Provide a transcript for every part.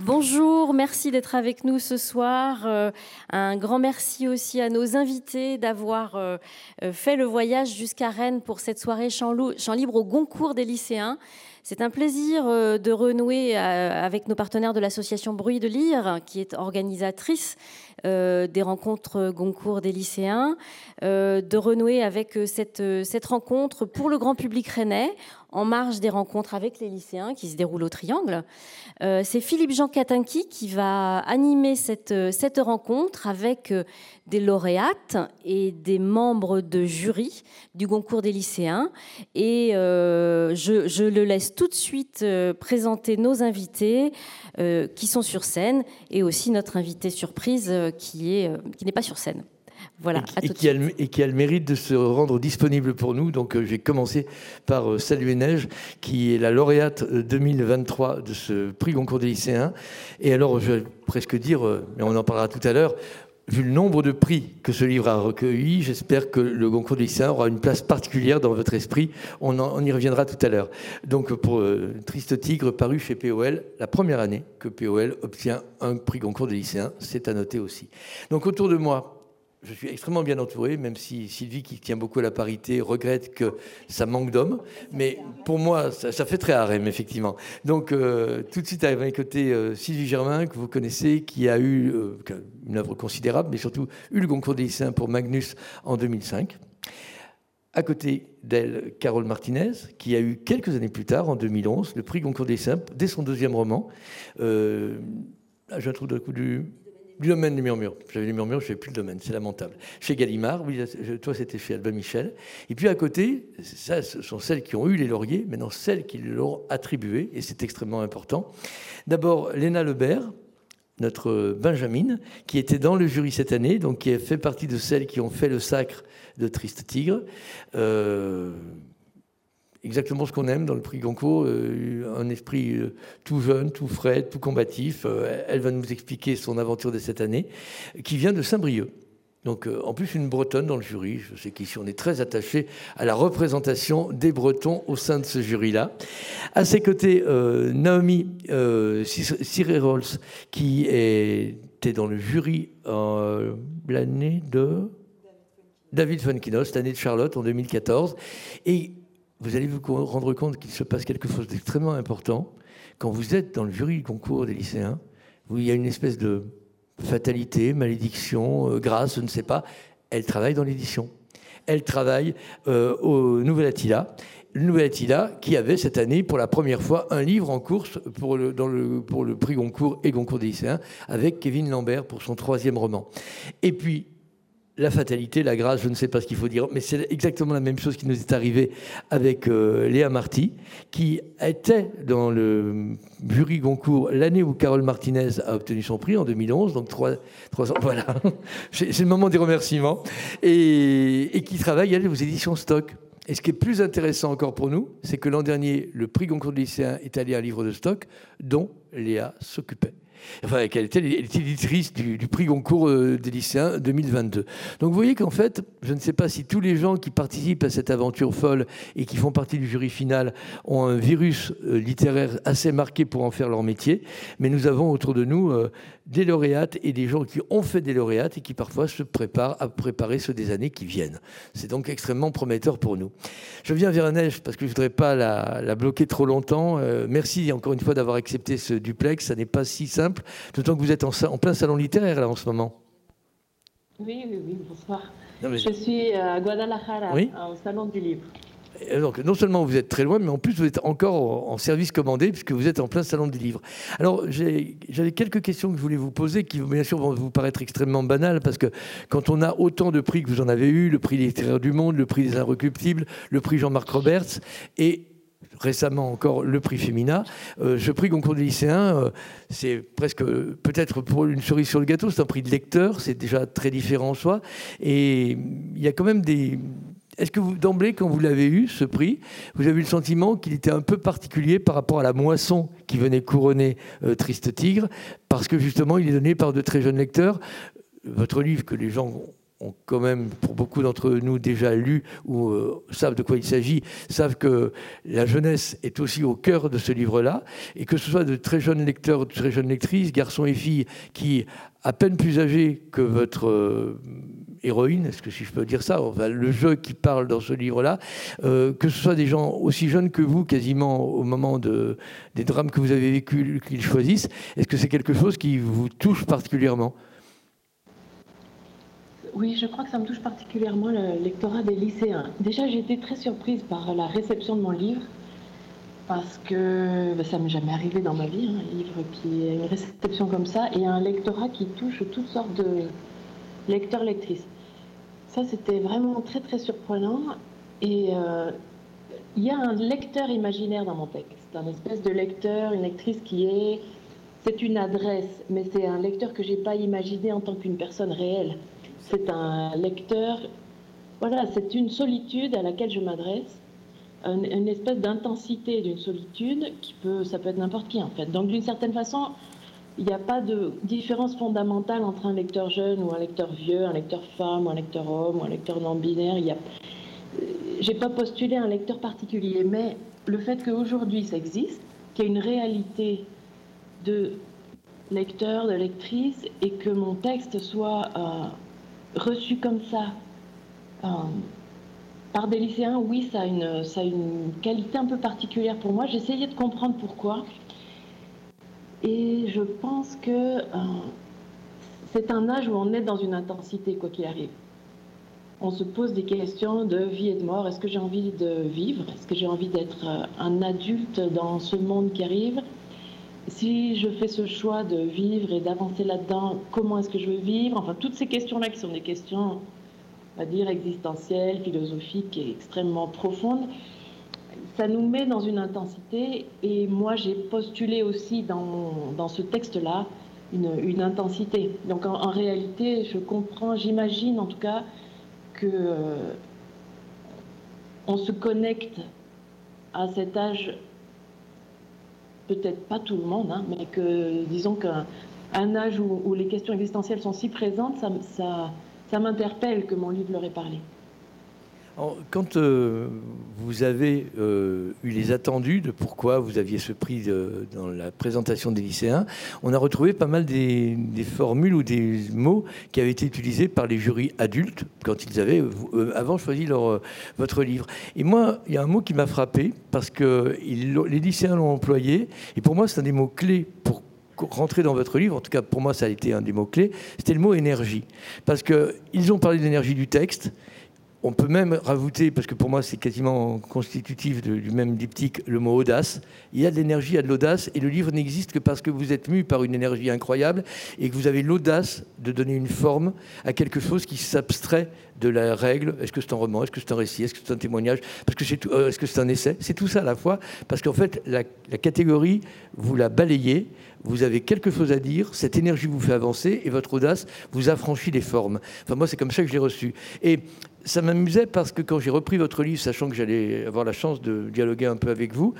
Bonjour, merci d'être avec nous ce soir. Euh, un grand merci aussi à nos invités d'avoir euh, euh, fait le voyage jusqu'à Rennes pour cette soirée chant, libre au Goncourt des lycéens. C'est un plaisir de renouer avec nos partenaires de l'association Bruit de Lire, qui est organisatrice des rencontres Goncourt des lycéens, de renouer avec cette rencontre pour le grand public rennais en marge des rencontres avec les lycéens qui se déroulent au Triangle. Euh, c'est Philippe Jean Katinki qui va animer cette, cette rencontre avec euh, des lauréates et des membres de jury du concours des lycéens. Et euh, je, le laisse tout de suite présenter nos invités qui sont sur scène et aussi notre invité surprise qui est qui n'est pas sur scène. Voilà, et, qui a le, et, qui a le, mérite de se rendre disponible pour nous. Donc, euh, je vais commencer par euh, saluer Neige, qui est la lauréate 2023 euh, de ce prix Goncourt des lycéens. Et alors, je vais presque dire, mais on en parlera tout à l'heure, vu le nombre de prix que ce livre a recueilli, j'espère que le Goncourt des lycéens aura une place particulière dans votre esprit. On, on y reviendra tout à l'heure. Donc, pour Triste Tigre, paru chez POL, la première année que POL obtient un prix Goncourt des lycéens, c'est à noter aussi. Donc, autour de moi, je suis extrêmement bien entouré, même si Sylvie, qui tient beaucoup à la parité, regrette que ça manque d'hommes. Mais pour moi, ça, fait très harem, effectivement. Donc, euh, tout de suite, à mes côtés, euh, Sylvie Germain, que vous connaissez, qui a eu euh, une œuvre considérable, mais surtout eu le concours des lycéens pour Magnus en 2005. À côté d'elle, Carole Martinez, qui a eu quelques années plus tard, en 2011, le prix Goncourt des lycéens dès son deuxième roman. Euh, J'ai un trou de coup du du domaine des murmures. J'avais les murmures, je n'avais plus le domaine, c'est lamentable. Chez Gallimard, oui, toi c'était chez Albin Michel. Et puis à côté, ça, ce sont celles qui ont eu les lauriers, maintenant celles qui l'ont attribué, et c'est extrêmement important. D'abord, Léna Lebert, notre Benjamin, qui était dans le jury cette année, donc qui a fait partie de celles qui ont fait le sacre de Triste Tigre. Euh, exactement ce qu'on aime dans le prix Goncourt, euh, un esprit euh, tout jeune, tout frais, tout combatif. Euh, elle va nous expliquer son aventure de cette année, qui vient de Saint-Brieuc. Donc, en plus, une Bretonne dans le jury. Je sais qu'ici, on est très attaché à la représentation des Bretons au sein de ce jury-là. À ses côtés, Naomi euh, qui était dans le jury l'année de? David Funkinos, l'année de Charlotte en 2014. Et vous allez vous rendre compte qu'il se passe quelque chose d'extrêmement important. Quand vous êtes dans le jury du concours des lycéens, où il y a une espèce de fatalité, malédiction, euh, grâce, je ne sais pas, elle travaille dans l'édition. Elle travaille euh, au Nouvel Attila. Le Nouvel Attila, qui avait cette année, pour la première fois, un livre en course pour le, pour le prix Goncourt et Goncourt des lycéens, avec Kevin Lambert pour son troisième roman. Et puis, la fatalité, la grâce, je ne sais pas ce qu'il faut dire, mais c'est exactement la même chose qui nous est arrivé avec euh, Léa Marty, qui était dans le jury Goncourt l'année où Carole Martinez a obtenu son prix en 2011, donc trois, ans, voilà, c'est le moment des remerciements, et, et qui travaille, elle, aux éditions Stock. Et ce qui est plus intéressant encore pour nous, c'est que l'an dernier, le prix Goncourt de lycéen est allé à un livre de stock dont Léa s'occupait enfin, qu'elle était l'éditrice du, du, prix Goncourt euh, des lycéens 2022. Donc vous voyez qu'en fait, je ne sais pas si tous les gens qui participent à cette aventure folle et qui font partie du jury final ont un virus euh, littéraire assez marqué pour en faire leur métier, mais nous avons autour de nous euh, des lauréates et des gens qui ont fait des lauréates et qui parfois se préparent à préparer ceux des années qui viennent. C'est donc extrêmement prometteur pour nous. Je viens vers Neige parce que je ne voudrais pas la, bloquer trop longtemps. merci encore une fois d'avoir accepté ce duplex. Ça n'est pas si simple d'autant que vous êtes en, plein salon littéraire là en ce moment. Oui, oui, oui, bonsoir. Je suis à Guadalajara, au salon du livre. Donc, non seulement vous êtes très loin, mais en plus vous êtes encore en service commandé, puisque vous êtes en plein salon du livre. Alors, j'avais quelques questions que je voulais vous poser, qui bien sûr vont vous paraître extrêmement banales, parce que quand on a autant de prix que vous en avez eu, le prix littéraire du monde, le prix des Inrecuptibles, le prix Jean-Marc Roberts, et récemment encore le prix Femina. Euh, ce prix concours des lycéens, euh, c'est presque peut-être pour une cerise sur le gâteau, c'est un prix de lecteur, c'est déjà très différent en soi. Et il y a quand même des. Est-ce que vous, d'emblée, quand vous l'avez eu, ce prix, vous avez eu le sentiment qu'il était un peu particulier par rapport à la moisson qui venait couronner euh, Triste Tigre, parce que justement, il est donné par de très jeunes lecteurs. Votre livre, que les gens ont quand même, pour beaucoup d'entre nous, déjà lu ou euh, savent de quoi il s'agit, savent que la jeunesse est aussi au cœur de ce livre-là, et que ce soit de très jeunes lecteurs, de très jeunes lectrices, garçons et filles, qui, à peine plus âgés que votre euh, héroïne, est-ce que si je peux dire ça, le jeu qui parle dans ce livre-là, euh, que ce soit des gens aussi jeunes que vous, quasiment au moment de, des drames que vous avez vécus, qu'ils choisissent, est-ce que c'est quelque chose qui vous touche particulièrement? Oui, je crois que ça me touche particulièrement le lectorat des lycéens. Déjà, j'ai été très surprise par la réception de mon livre, parce que ben, ça m'est jamais arrivé dans ma vie, hein, un livre qui a une réception comme ça, et un lectorat qui touche toutes sortes de lecteurs-lectrices. Ça, c'était vraiment très, très surprenant. Et euh, il y a un lecteur imaginaire dans mon texte. Un espèce de lecteur, une lectrice qui est... C'est une adresse, mais c'est un lecteur que je n'ai pas imaginé en tant qu'une personne réelle c'est un lecteur, voilà, c'est une solitude à laquelle je m'adresse, une, espèce d'intensité d'une solitude qui peut, ça peut être n'importe qui en fait. Donc d'une certaine façon, il n'y a pas de différence fondamentale entre un lecteur jeune ou un lecteur vieux, un lecteur femme ou un lecteur homme ou un lecteur non binaire. Il a, j'ai pas postulé un lecteur particulier, mais le fait qu'aujourd'hui ça existe, qu'il y a une réalité de lecteur, de lectrice, et que mon texte soit euh, reçu comme ça par des lycéens, oui, ça a, une qualité un peu particulière pour moi. J'essayais de comprendre pourquoi. Et je pense que euh, c'est un âge où on est dans une intensité, quoi qu'il arrive. On se pose des questions de vie et de mort. Est-ce que j'ai envie de vivre? Est-ce que j'ai envie d'être euh, un adulte dans ce monde qui arrive? Si je fais ce choix de vivre et d'avancer là-dedans, comment est-ce que je veux vivre? Enfin, toutes ces questions-là qui sont des questions, on va dire, existentielles, philosophiques et extrêmement profondes, ça nous met dans une intensité. Et moi, j'ai postulé aussi dans, ce texte-là une, une, intensité. Donc, en, réalité, je comprends, j'imagine en tout cas que euh, on se connecte à cet âge peut-être pas tout le monde, hein, mais que disons qu'un âge où, les questions existentielles sont si présentes, ça, ça m'interpelle que mon livre leur ait parlé. Quand euh, vous avez euh, eu les attendus de pourquoi vous aviez ce prix dans la présentation des lycéens, on a retrouvé pas mal des, formules ou des mots qui avaient été utilisés par les jurys adultes quand ils avaient euh, avant choisi votre livre. Et moi, il y a un mot qui m'a frappé parce que les lycéens l'ont employé et pour moi, c'est un des mots clés pour rentrer dans votre livre, en tout cas pour moi ça a été un des mots-clés, c'était le mot énergie. Parce qu'ils ont parlé de l'énergie du texte, on peut même rajouter, parce que pour moi c'est quasiment constitutif du même diptyque, le mot audace. Il y a de l'énergie, il y a de l'audace, et le livre n'existe que parce que vous êtes mu par une énergie incroyable et que vous avez l'audace de donner une forme à quelque chose qui s'abstrait de la règle. Est-ce que c'est un roman? Est-ce que c'est un récit? Est-ce que c'est un témoignage? Parce que c'est euh, Est-ce que c'est un essai? C'est tout ça à la fois, parce qu'en fait la, la catégorie vous la balayez vous avez quelque chose à dire, cette énergie vous fait avancer et votre audace vous affranchit des formes. Enfin, moi, c'est comme ça que je l'ai reçu. Et ça m'amusait parce que quand j'ai repris votre livre, sachant que j'allais avoir la chance de dialoguer un peu avec vous,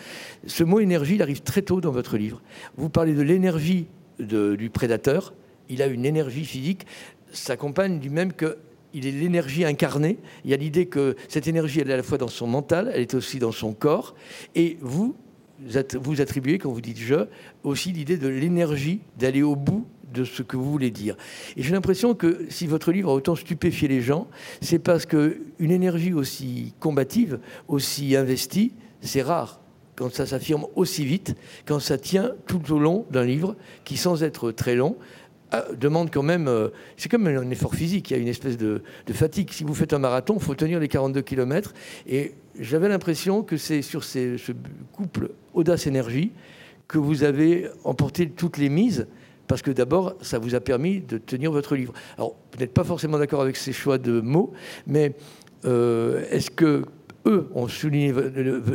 ce mot énergie, il arrive très tôt dans votre livre. Vous parlez de l'énergie du prédateur, il a une énergie physique, s'accompagne du même que il est l'énergie incarnée. Il y a l'idée que cette énergie, elle est à la fois dans son mental, elle est aussi dans son corps. Et vous, vous attribuez, quand vous dites je, aussi l'idée de l'énergie, d'aller au bout de ce que vous voulez dire. Et j'ai l'impression que si votre livre a autant stupéfié les gens, c'est parce qu'une énergie aussi combative, aussi investie, c'est rare quand ça s'affirme aussi vite, quand ça tient tout au long d'un livre qui, sans être très long, euh, demande quand même, euh, c'est comme un effort physique, il y a une espèce de, fatigue. Si vous faites un marathon, il faut tenir les 42 km. Et j'avais l'impression que c'est sur ce couple audace-énergie que vous avez emporté toutes les mises parce que d'abord, ça vous a permis de tenir votre livre. Alors, vous n'êtes pas forcément d'accord avec ces choix de mots, mais euh, est-ce que eux ont souligné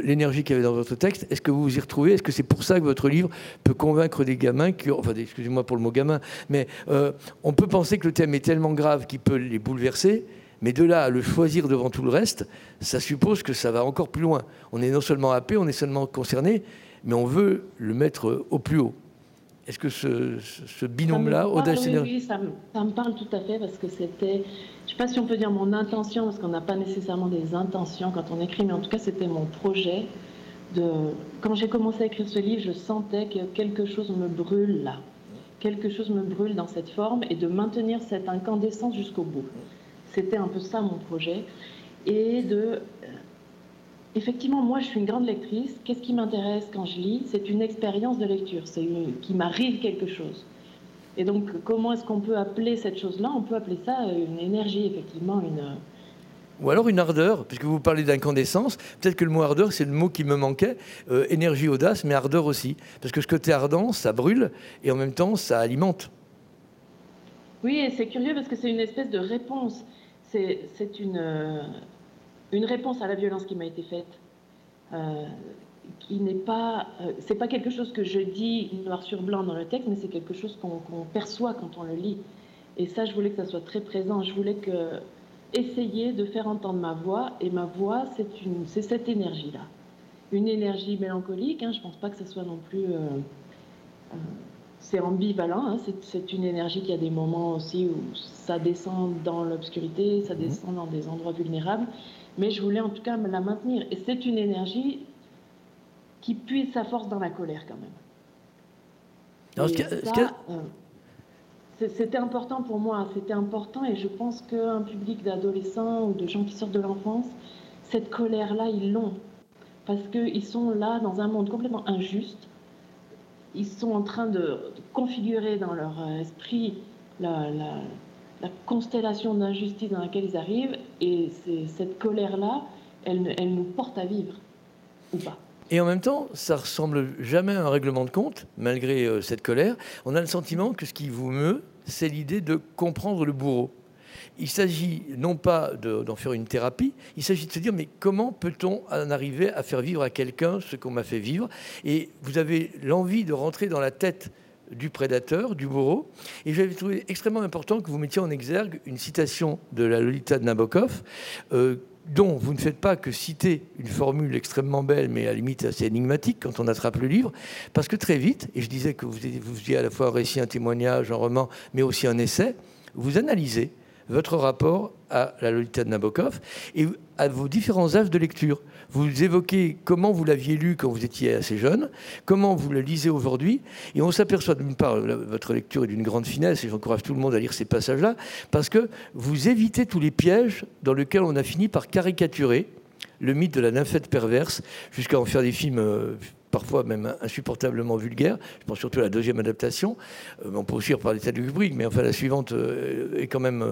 l'énergie qu'il y avait dans votre texte? Est-ce que vous vous y retrouvez? Est-ce que c'est pour ça que votre livre peut convaincre des gamins enfin, excusez-moi pour le mot gamin, mais euh, on peut penser que le thème est tellement grave qu'il peut les bouleverser. Mais de là à le choisir devant tout le reste, ça suppose que ça va encore plus loin. On est non seulement happé, on est seulement concerné, mais on veut le mettre au plus haut. Est-ce que ce, binôme-là, audace Oui, ça me, ça me, parle tout à fait parce que c'était. Je sais pas si on peut dire mon intention, parce qu'on n'a pas nécessairement des intentions quand on écrit, mais en tout cas, c'était mon projet. De... Quand j'ai commencé à écrire ce livre, je sentais que quelque chose me brûle là. Quelque chose me brûle dans cette forme et de maintenir cette incandescence jusqu'au bout. C'était un peu ça mon projet. Et de. Euh, effectivement, moi, je suis une grande lectrice. Qu'est-ce qui m'intéresse quand je lis? C'est une expérience de lecture. C'est qui m'arrive quelque chose. Et donc, comment est-ce qu'on peut appeler cette chose-là? On peut appeler ça une énergie, effectivement, une. Ou alors une ardeur, puisque vous parlez d'incandescence. Peut-être que le mot ardeur, c'est le mot qui me manquait. Euh, énergie, audace, mais ardeur aussi. Parce que ce côté ardent, ça brûle et en même temps, ça alimente. Oui, et c'est curieux parce que c'est une espèce de réponse. C'est une, euh, une réponse à la violence qui m'a été faite. Euh, qui n'est pas, euh, c'est pas quelque chose que je dis noir sur blanc dans le texte, mais c'est quelque chose qu'on perçoit quand on le lit. Et ça, je voulais que ça soit très présent. Je voulais que essayer de faire entendre ma voix, et ma voix, c'est une, c'est cette énergie-là, une énergie mélancolique. Hein, je pense pas que ce soit non plus, euh, euh, c'est ambivalent. Hein, c'est une énergie qui a des moments aussi où ça descend dans l'obscurité, ça mmh. descend dans des endroits vulnérables. Mais je voulais en tout cas me la maintenir. Et c'est une énergie qui puise sa force dans la colère quand même. Euh, c'était important pour moi, c'était important et je pense qu'un public d'adolescents ou de gens qui sortent de l'enfance, cette colère-là, ils l'ont. Parce qu'ils sont là dans un monde complètement injuste. Ils sont en train de configurer dans leur esprit la, la constellation d'injustice dans laquelle ils arrivent. Et cette colère-là, elle, elle nous porte à vivre, ou pas. Et en même temps, ça ressemble jamais à un règlement de compte, malgré euh, cette colère. On a le sentiment que ce qui vous meut, c'est l'idée de comprendre le bourreau. Il s'agit non pas d'en faire une thérapie, il s'agit de se dire mais comment peut-on en arriver à faire vivre à quelqu'un ce qu'on m'a fait vivre? Et vous avez l'envie de rentrer dans la tête du prédateur, du bourreau. Et j'avais trouvé extrêmement important que vous mettiez en exergue une citation de la Lolita de Nabokov, euh, dont vous ne faites pas que citer une formule extrêmement belle, mais à la limite assez énigmatique quand on attrape le livre, parce que très vite, et je disais que vous, faisiez à la fois un récit, un témoignage, un roman, mais aussi un essai, vous analysez votre rapport à la Lolita de Nabokov et à vos différents âges de lecture. Vous évoquez comment vous l'aviez lu quand vous étiez assez jeune, comment vous le lisez aujourd'hui, et on s'aperçoit d'une part, votre lecture est d'une grande finesse, et j'encourage tout le monde à lire ces passages-là, parce que vous évitez tous les pièges dans lesquels on a fini par caricaturer le mythe de la nymphette perverse, jusqu'à en faire des films euh, parfois même insupportablement vulgaires. Je pense surtout à la deuxième adaptation. Euh, on peut aussi reparler de Kubrick, mais enfin la suivante euh, est quand même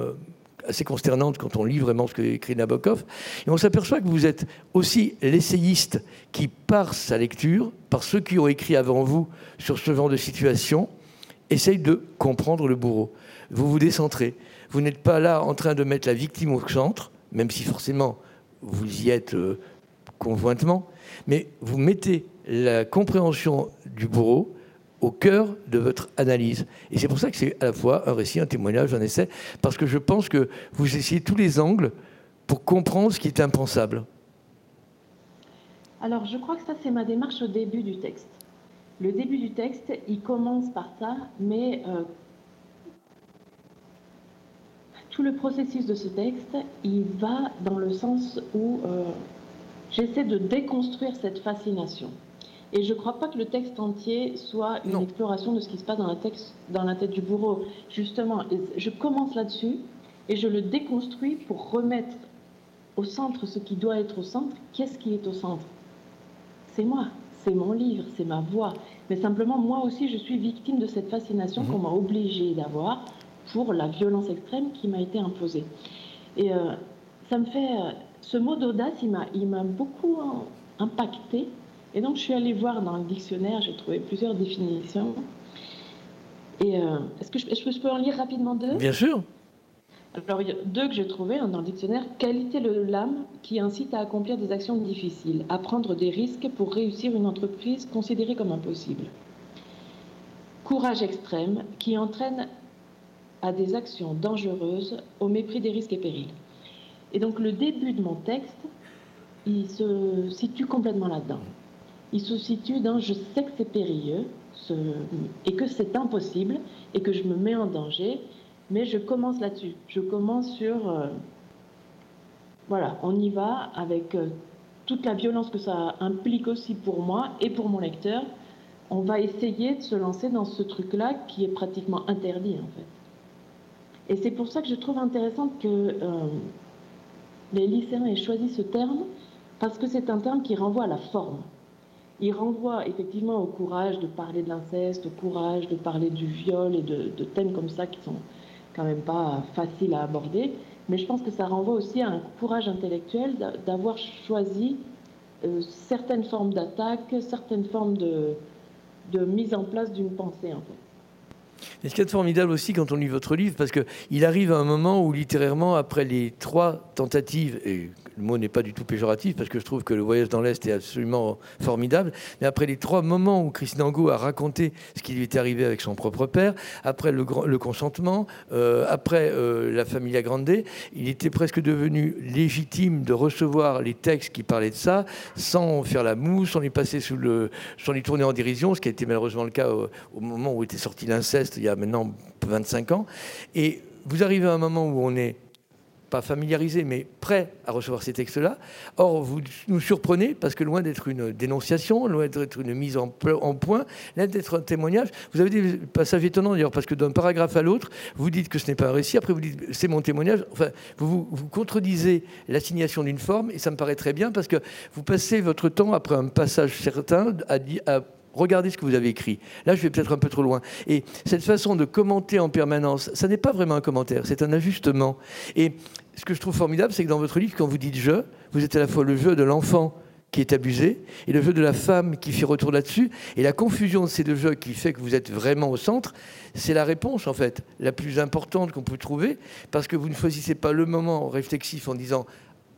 assez consternante quand on lit vraiment ce que écrit Nabokov. Et on s'aperçoit que vous êtes aussi l'essayiste qui, par sa lecture, par ceux qui ont écrit avant vous sur ce genre de situation, essaye de comprendre le bourreau. Vous vous décentrez. Vous n'êtes pas là en train de mettre la victime au centre, même si forcément vous y êtes euh, conjointement, mais vous mettez la compréhension du bourreau au cœur de votre analyse. Et c'est pour ça que c'est à la fois un récit, un témoignage, un essai, parce que je pense que vous essayez tous les angles pour comprendre ce qui est impensable. Alors, je crois que ça, c'est ma démarche au début du texte. Le début du texte, il commence par ça, mais euh, tout le processus de ce texte, il va dans le sens où euh, j'essaie de déconstruire cette fascination. Et je ne crois pas que le texte entier soit une exploration de ce qui se passe dans la, texte, dans la tête du bourreau. Justement, je commence là-dessus et je le déconstruis pour remettre au centre ce qui doit être au centre. Qu'est-ce qui est au centre? C'est moi, c'est mon livre, c'est ma voix. Mais simplement, moi aussi, je suis victime de cette fascination mhm. qu'on m'a obligée d'avoir pour la violence extrême qui m'a été imposée. Et euh, ça me fait. Euh, ce mot d'audace, il m'a beaucoup impacté et donc, je suis allée voir dans le dictionnaire, j'ai trouvé plusieurs définitions. Et euh, est-ce que je, je, peux en lire rapidement deux? Bien sûr. Alors, il y a deux que j'ai trouvées hein, dans le dictionnaire. Qualité de l'âme qui incite à accomplir des actions difficiles, à prendre des risques pour réussir une entreprise considérée comme impossible. Courage extrême qui entraîne à des actions dangereuses au mépris des risques et périls. Et donc, le début de mon texte, il se situe complètement là-dedans il se situe dans je sais que c'est périlleux et que c'est impossible et que je me mets en danger Mais je commence là-dessus. Je commence sur... Euh, voilà, on y va avec euh, toute la violence que ça implique aussi pour moi et pour mon lecteur. On va essayer de se lancer dans ce truc-là qui est pratiquement interdit en fait. Et c'est pour ça que je trouve intéressant que euh, les lycéens aient choisi ce terme, parce que c'est un terme qui renvoie à la forme. Il renvoie effectivement au courage de parler de l'inceste, au courage de parler du viol et de, thèmes comme ça qui sont quand même pas faciles à aborder. Mais je pense que ça renvoie aussi à un courage intellectuel d'avoir choisi euh, certaines formes d'attaque, certaines formes de, mise en place d'une pensée en fait. Mais ce qui est formidable aussi quand on lit votre livre, parce qu'il arrive à un moment où littérairement, après les trois tentatives, et le mot n'est pas du tout péjoratif parce que je trouve que le voyage dans l'Est est absolument formidable. Mais après les trois moments où Christine Angot a raconté ce qui lui était arrivé avec son propre père, après le, consentement, euh, après euh, la Familia Grande, il était presque devenu légitime de recevoir les textes qui parlaient de ça sans faire la mousse, sans les passer sous le, sans les tourner en dérision, ce qui a été malheureusement le cas au moment où était sorti l'inceste il y a maintenant 25 ans. Et vous arrivez à un moment où on est pas familiarisé, mais prêt à recevoir ces textes-là. Or, vous nous surprenez parce que loin d'être une dénonciation, loin d'être une mise en, point, loin d'être un témoignage, vous avez des passages étonnants d'ailleurs, parce que d'un paragraphe à l'autre, vous dites que ce n'est pas un récit, après vous dites c'est mon témoignage. Enfin, vous, vous contredisez l'assignation d'une forme, et ça me paraît très bien parce que vous passez votre temps, après un passage certain, à, à Regardez ce que vous avez écrit. Là, je vais peut-être un peu trop loin. Et cette façon de commenter en permanence, ça n'est pas vraiment un commentaire, c'est un ajustement. Et ce que je trouve formidable, c'est que dans votre livre, quand vous dites je, vous êtes à la fois le jeu de l'enfant qui est abusé et le jeu de la femme qui fait retour là-dessus. Et la confusion de ces deux jeux qui fait que vous êtes vraiment au centre, c'est la réponse en fait la plus importante qu'on peut trouver parce que vous ne choisissez pas le moment réflexif en disant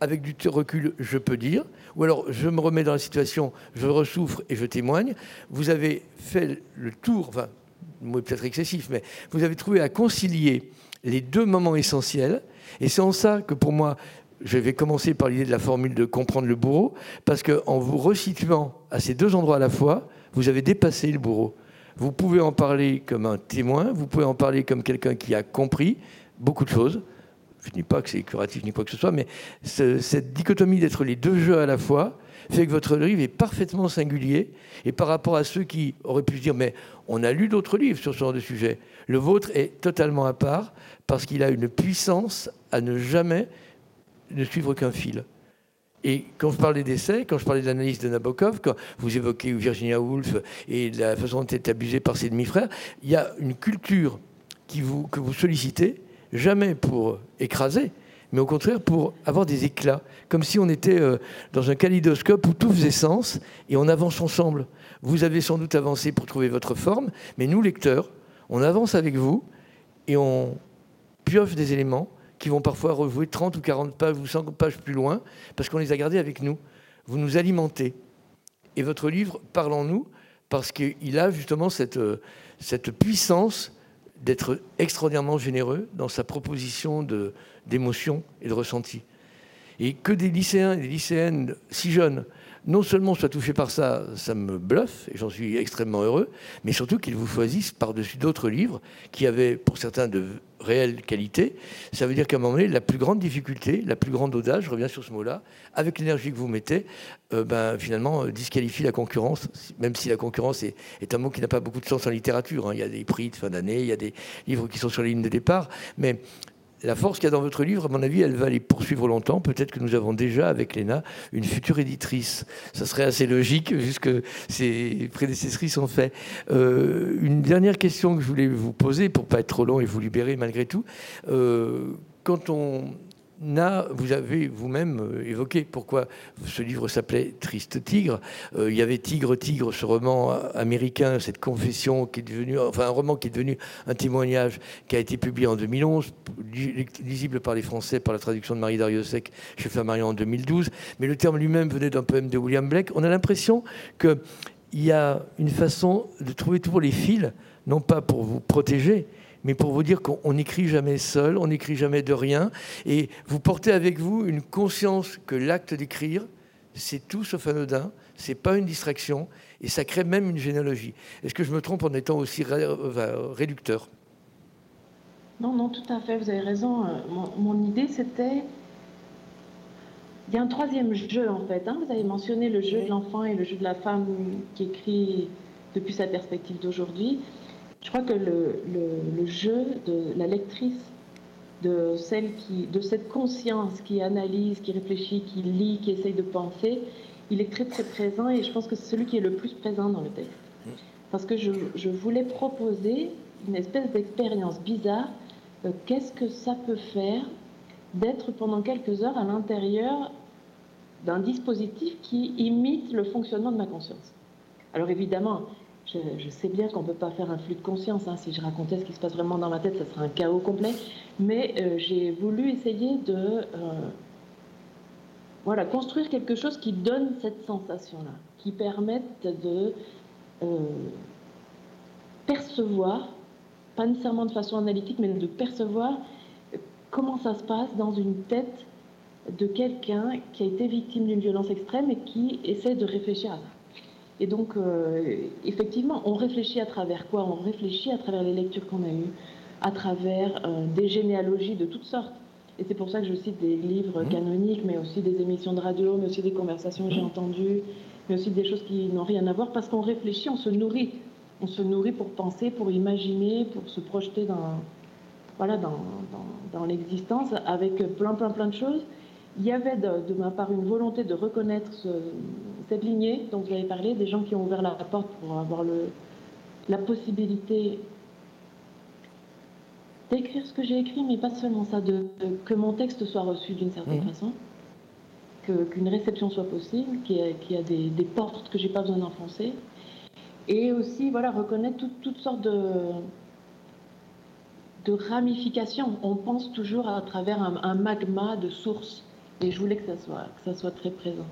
avec du recul, je peux dire, ou alors je me remets dans la situation, je ressouffre et je témoigne. Vous avez fait le tour, enfin, le mot est peut-être excessif, mais vous avez trouvé à concilier les deux moments essentiels. Et c'est en ça que pour moi, je vais commencer par l'idée de la formule de comprendre le bourreau, parce qu'en vous resituant à ces deux endroits à la fois, vous avez dépassé le bourreau. Vous pouvez en parler comme un témoin, vous pouvez en parler comme quelqu'un qui a compris beaucoup de choses, je ne dis pas que c'est curatif ni quoi que ce soit, mais cette dichotomie d'être les deux jeux à la fois fait que votre livre est parfaitement singulier. Et par rapport à ceux qui auraient pu se dire, mais on a lu d'autres livres sur ce genre de sujet, le vôtre est totalement à part parce qu'il a une puissance à ne jamais ne suivre qu'un fil. Et quand je parlais d'essais, quand je parlais de l'analyse de Nabokov, quand vous évoquez Virginia Woolf et la façon dont elle est abusée par ses demi-frères, il y a une culture que vous sollicitez jamais pour écraser, mais au contraire pour avoir des éclats, comme si on était euh, dans un kaléidoscope où tout faisait sens et on avance ensemble. Vous avez sans doute avancé pour trouver votre forme, mais nous, lecteurs, on avance avec vous et on pioche des éléments qui vont parfois rejouer 30 ou 40 pages ou 100 pages plus loin, parce qu'on les a gardés avec nous. Vous nous alimentez. Et votre livre parle en nous, parce qu'il a justement cette, euh, cette puissance d'être extraordinairement généreux dans sa proposition d'émotion et de ressenti. Et que des lycéens et des lycéennes si jeunes non seulement soient touchés par ça, ça me bluffe, et j'en suis extrêmement heureux, mais surtout qu'ils vous choisissent par-dessus d'autres livres qui avaient, pour certains, de réelle qualité. Ça veut dire qu'à un moment donné, la plus grande difficulté, la plus grande audace, je reviens sur ce mot-là, avec l'énergie que vous mettez, euh, ben, finalement, euh, disqualifie la concurrence, même si la concurrence est, un mot qui n'a pas beaucoup de sens en littérature. Hein. Il y a des prix de fin d'année, il y a des livres qui sont sur la ligne de départ, mais la force qu'il y a dans votre livre, à mon avis, elle va les poursuivre longtemps. Peut-être que nous avons déjà avec Léna une future éditrice. Ça serait assez logique, puisque ses prédécesseurs ont fait. Euh, une dernière question que je voulais vous poser, pour pas être trop long et vous libérer malgré tout. Euh, quand on vous avez vous-même euh, évoqué pourquoi ce livre s'appelait Triste Tigre. Euh, il y avait Tigre, Tigre, ce roman américain, cette confession qui est devenue, enfin un roman qui est devenu un témoignage qui a été publié en 2011, lisible par les Français par la traduction de Marie Dariussec chez Flammarion en 2012. Mais le terme lui-même venait d'un poème de William Blake. On a l'impression qu'il y a une façon de trouver toujours les fils, non pas pour vous protéger, mais pour vous dire qu'on n'écrit jamais seul, on n'écrit jamais de rien, et vous portez avec vous une conscience que l'acte d'écrire, c'est tout sauf anodin, c'est pas une distraction, et ça crée même une généalogie. Est-ce que je me trompe en étant aussi réducteur? Non, non, tout à fait, vous avez raison. Mon, idée, c'était... Il y a un troisième jeu, en fait. Hein. Vous avez mentionné le jeu de l'enfant et le jeu de la femme qui écrit depuis sa perspective d'aujourd'hui. Je crois que le, jeu de la lectrice, de, celle qui, de cette conscience qui analyse, qui réfléchit, qui lit, qui essaye de penser, il est très très présent et je pense que c'est celui qui est le plus présent dans le texte. Parce que je, je voulais proposer une espèce d'expérience bizarre. Qu'est-ce que ça peut faire d'être pendant quelques heures à l'intérieur d'un dispositif qui imite le fonctionnement de ma conscience Alors évidemment, je, sais bien qu'on ne peut pas faire un flux de conscience. Hein. Si je racontais ce qui se passe vraiment dans ma tête, ça serait un chaos complet. Mais euh, j'ai voulu essayer de euh, voilà, construire quelque chose qui donne cette sensation-là, qui permette de euh, percevoir, pas nécessairement de façon analytique, mais de percevoir comment ça se passe dans une tête de quelqu'un qui a été victime d'une violence extrême et qui essaie de réfléchir à ça. Et donc, euh, effectivement, on réfléchit à travers quoi On réfléchit à travers les lectures qu'on a eues, à travers euh, des généalogies de toutes sortes. Et c'est pour ça que je cite des livres mmh. canoniques, mais aussi des émissions de radio, mais aussi des conversations que j'ai mmh. entendues, mais aussi des choses qui n'ont rien à voir, parce qu'on réfléchit, on se nourrit. On se nourrit pour penser, pour imaginer, pour se projeter dans, voilà, dans, dans, dans l'existence avec plein, plein, plein de choses il y avait de, ma part une volonté de reconnaître cette lignée dont vous avez parlé, des gens qui ont ouvert la porte pour avoir le, la possibilité d'écrire ce que j'ai écrit, mais pas seulement ça, de, que mon texte soit reçu d'une certaine mmh. façon, qu'une réception soit possible, qu'il y a, des, portes que j'ai pas besoin d'enfoncer, et aussi voilà reconnaître toutes sortes de, de ramifications. On pense toujours à travers un, un magma de sources et je voulais que ça soit, très présent.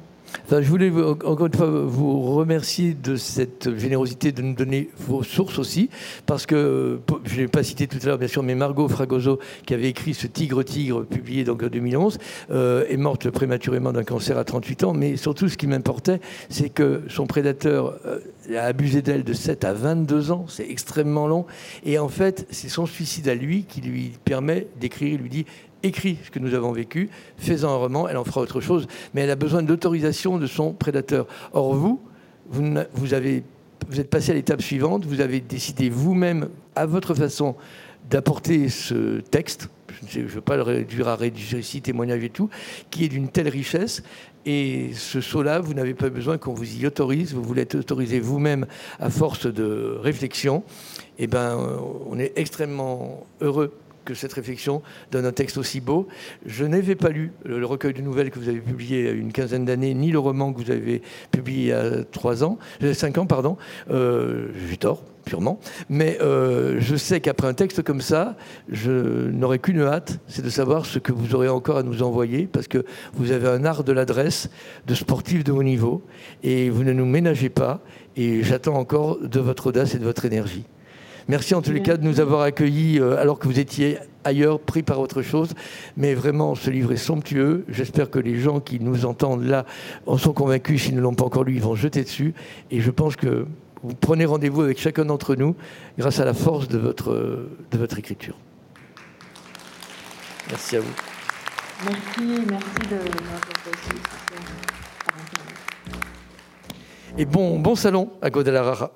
je voulais encore une fois vous remercier de cette générosité de nous donner vos sources aussi, parce que je ne l'ai pas cité tout à l'heure, bien sûr, mais Margot Fragoso, qui avait écrit ce Tigre Tigre, publié donc en 2011, euh, est morte prématurément d'un cancer à 38 ans. Mais surtout, ce qui m'importait, c'est que son prédateur euh, a abusé d'elle de 7 à 22 ans. C'est extrêmement long. Et en fait, c'est son suicide à lui qui lui permet d'écrire. Il lui dit écrit ce que nous avons vécu, faisant un roman, elle en fera autre chose, mais elle a besoin d'autorisation de son prédateur. Or, vous, vous, vous êtes passé à l'étape suivante, vous avez décidé vous-même, à votre façon, d'apporter ce texte, je ne veux pas le réduire à ici, témoignage et tout, qui est d'une telle richesse. Et ce saut-là, vous n'avez pas besoin qu'on vous y autorise, vous voulez être autorisé vous-même à force de réflexion. Eh ben, on est extrêmement heureux que cette réflexion donne un texte aussi beau. Je n'avais pas lu le recueil de nouvelles que vous avez publié il y a une quinzaine d'années, ni le roman que vous avez publié il y a trois ans, euh, cinq ans, pardon. Euh, J'ai tort, purement. Mais euh, je sais qu'après un texte comme ça, je n'aurai qu'une hâte, c'est de savoir ce que vous aurez encore à nous envoyer, parce que vous avez un art de l'adresse de sportif de haut niveau, et vous ne nous ménagez pas, et j'attends encore de votre audace et de votre énergie. Merci en tous les cas de nous avoir accueillis euh, alors que vous étiez ailleurs, pris par autre chose. Mais vraiment, ce livre est somptueux. J'espère que les gens qui nous entendent là en sont convaincus. S'ils ne l'ont pas encore lu, ils vont jeter dessus. Et je pense que vous prenez rendez-vous avec chacun d'entre nous grâce à la force de votre, de votre écriture. Merci à vous. Merci, merci de m'avoir Et bon, bon salon à Guadalajara.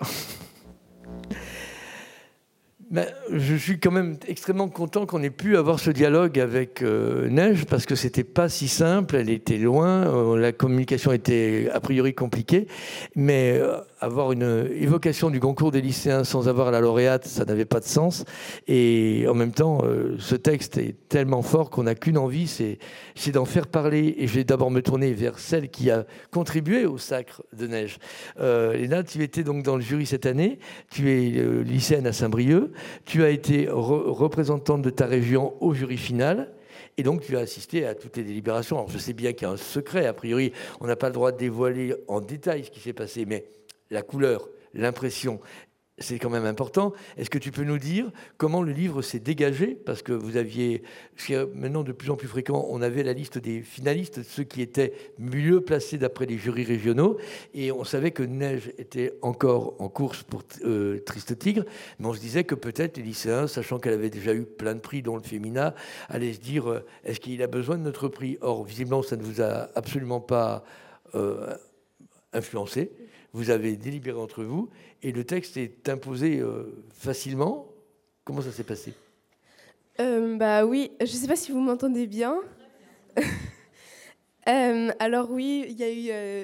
Ben, je suis quand même extrêmement content qu'on ait pu avoir ce dialogue avec euh, Neige parce que c'était pas si simple, elle était loin, euh, la communication était a priori compliquée, mais euh, avoir une évocation du concours des lycéens sans avoir la lauréate, ça n'avait pas de sens. Et en même temps, ce texte est tellement fort qu'on n'a qu'une envie, c'est d'en faire parler. Et je vais d'abord me tourner vers celle qui a contribué au sacre de Neige. Léna, tu étais donc dans le jury cette année, tu es lycéenne à Saint-Brieuc. Tu as été représentante de ta région au jury final. Et donc, tu as assisté à toutes les délibérations. Alors, je sais bien qu'il y a un secret. A priori, on n'a pas le droit de dévoiler en détail ce qui s'est passé, mais la couleur, l'impression c'est quand même important. Est-ce que tu peux nous dire comment le livre s'est dégagé? Parce que vous aviez, maintenant de plus en plus fréquent, on avait la liste des finalistes, ceux qui étaient mieux placés d'après les jurys régionaux, et on savait que Neige était encore en course pour euh, Triste Tigre, mais on se disait que peut-être les lycéens, sachant qu'elle avait déjà eu plein de prix, dont le Fémina, allaient se dire euh, est-ce qu'il a besoin de notre prix? Or, visiblement, ça ne vous a absolument pas euh, influencé vous avez délibéré entre vous et le texte est imposé euh, facilement. Comment ça s'est passé? Euh, Bah oui, je ne sais pas si vous m'entendez bien. Euh, alors oui,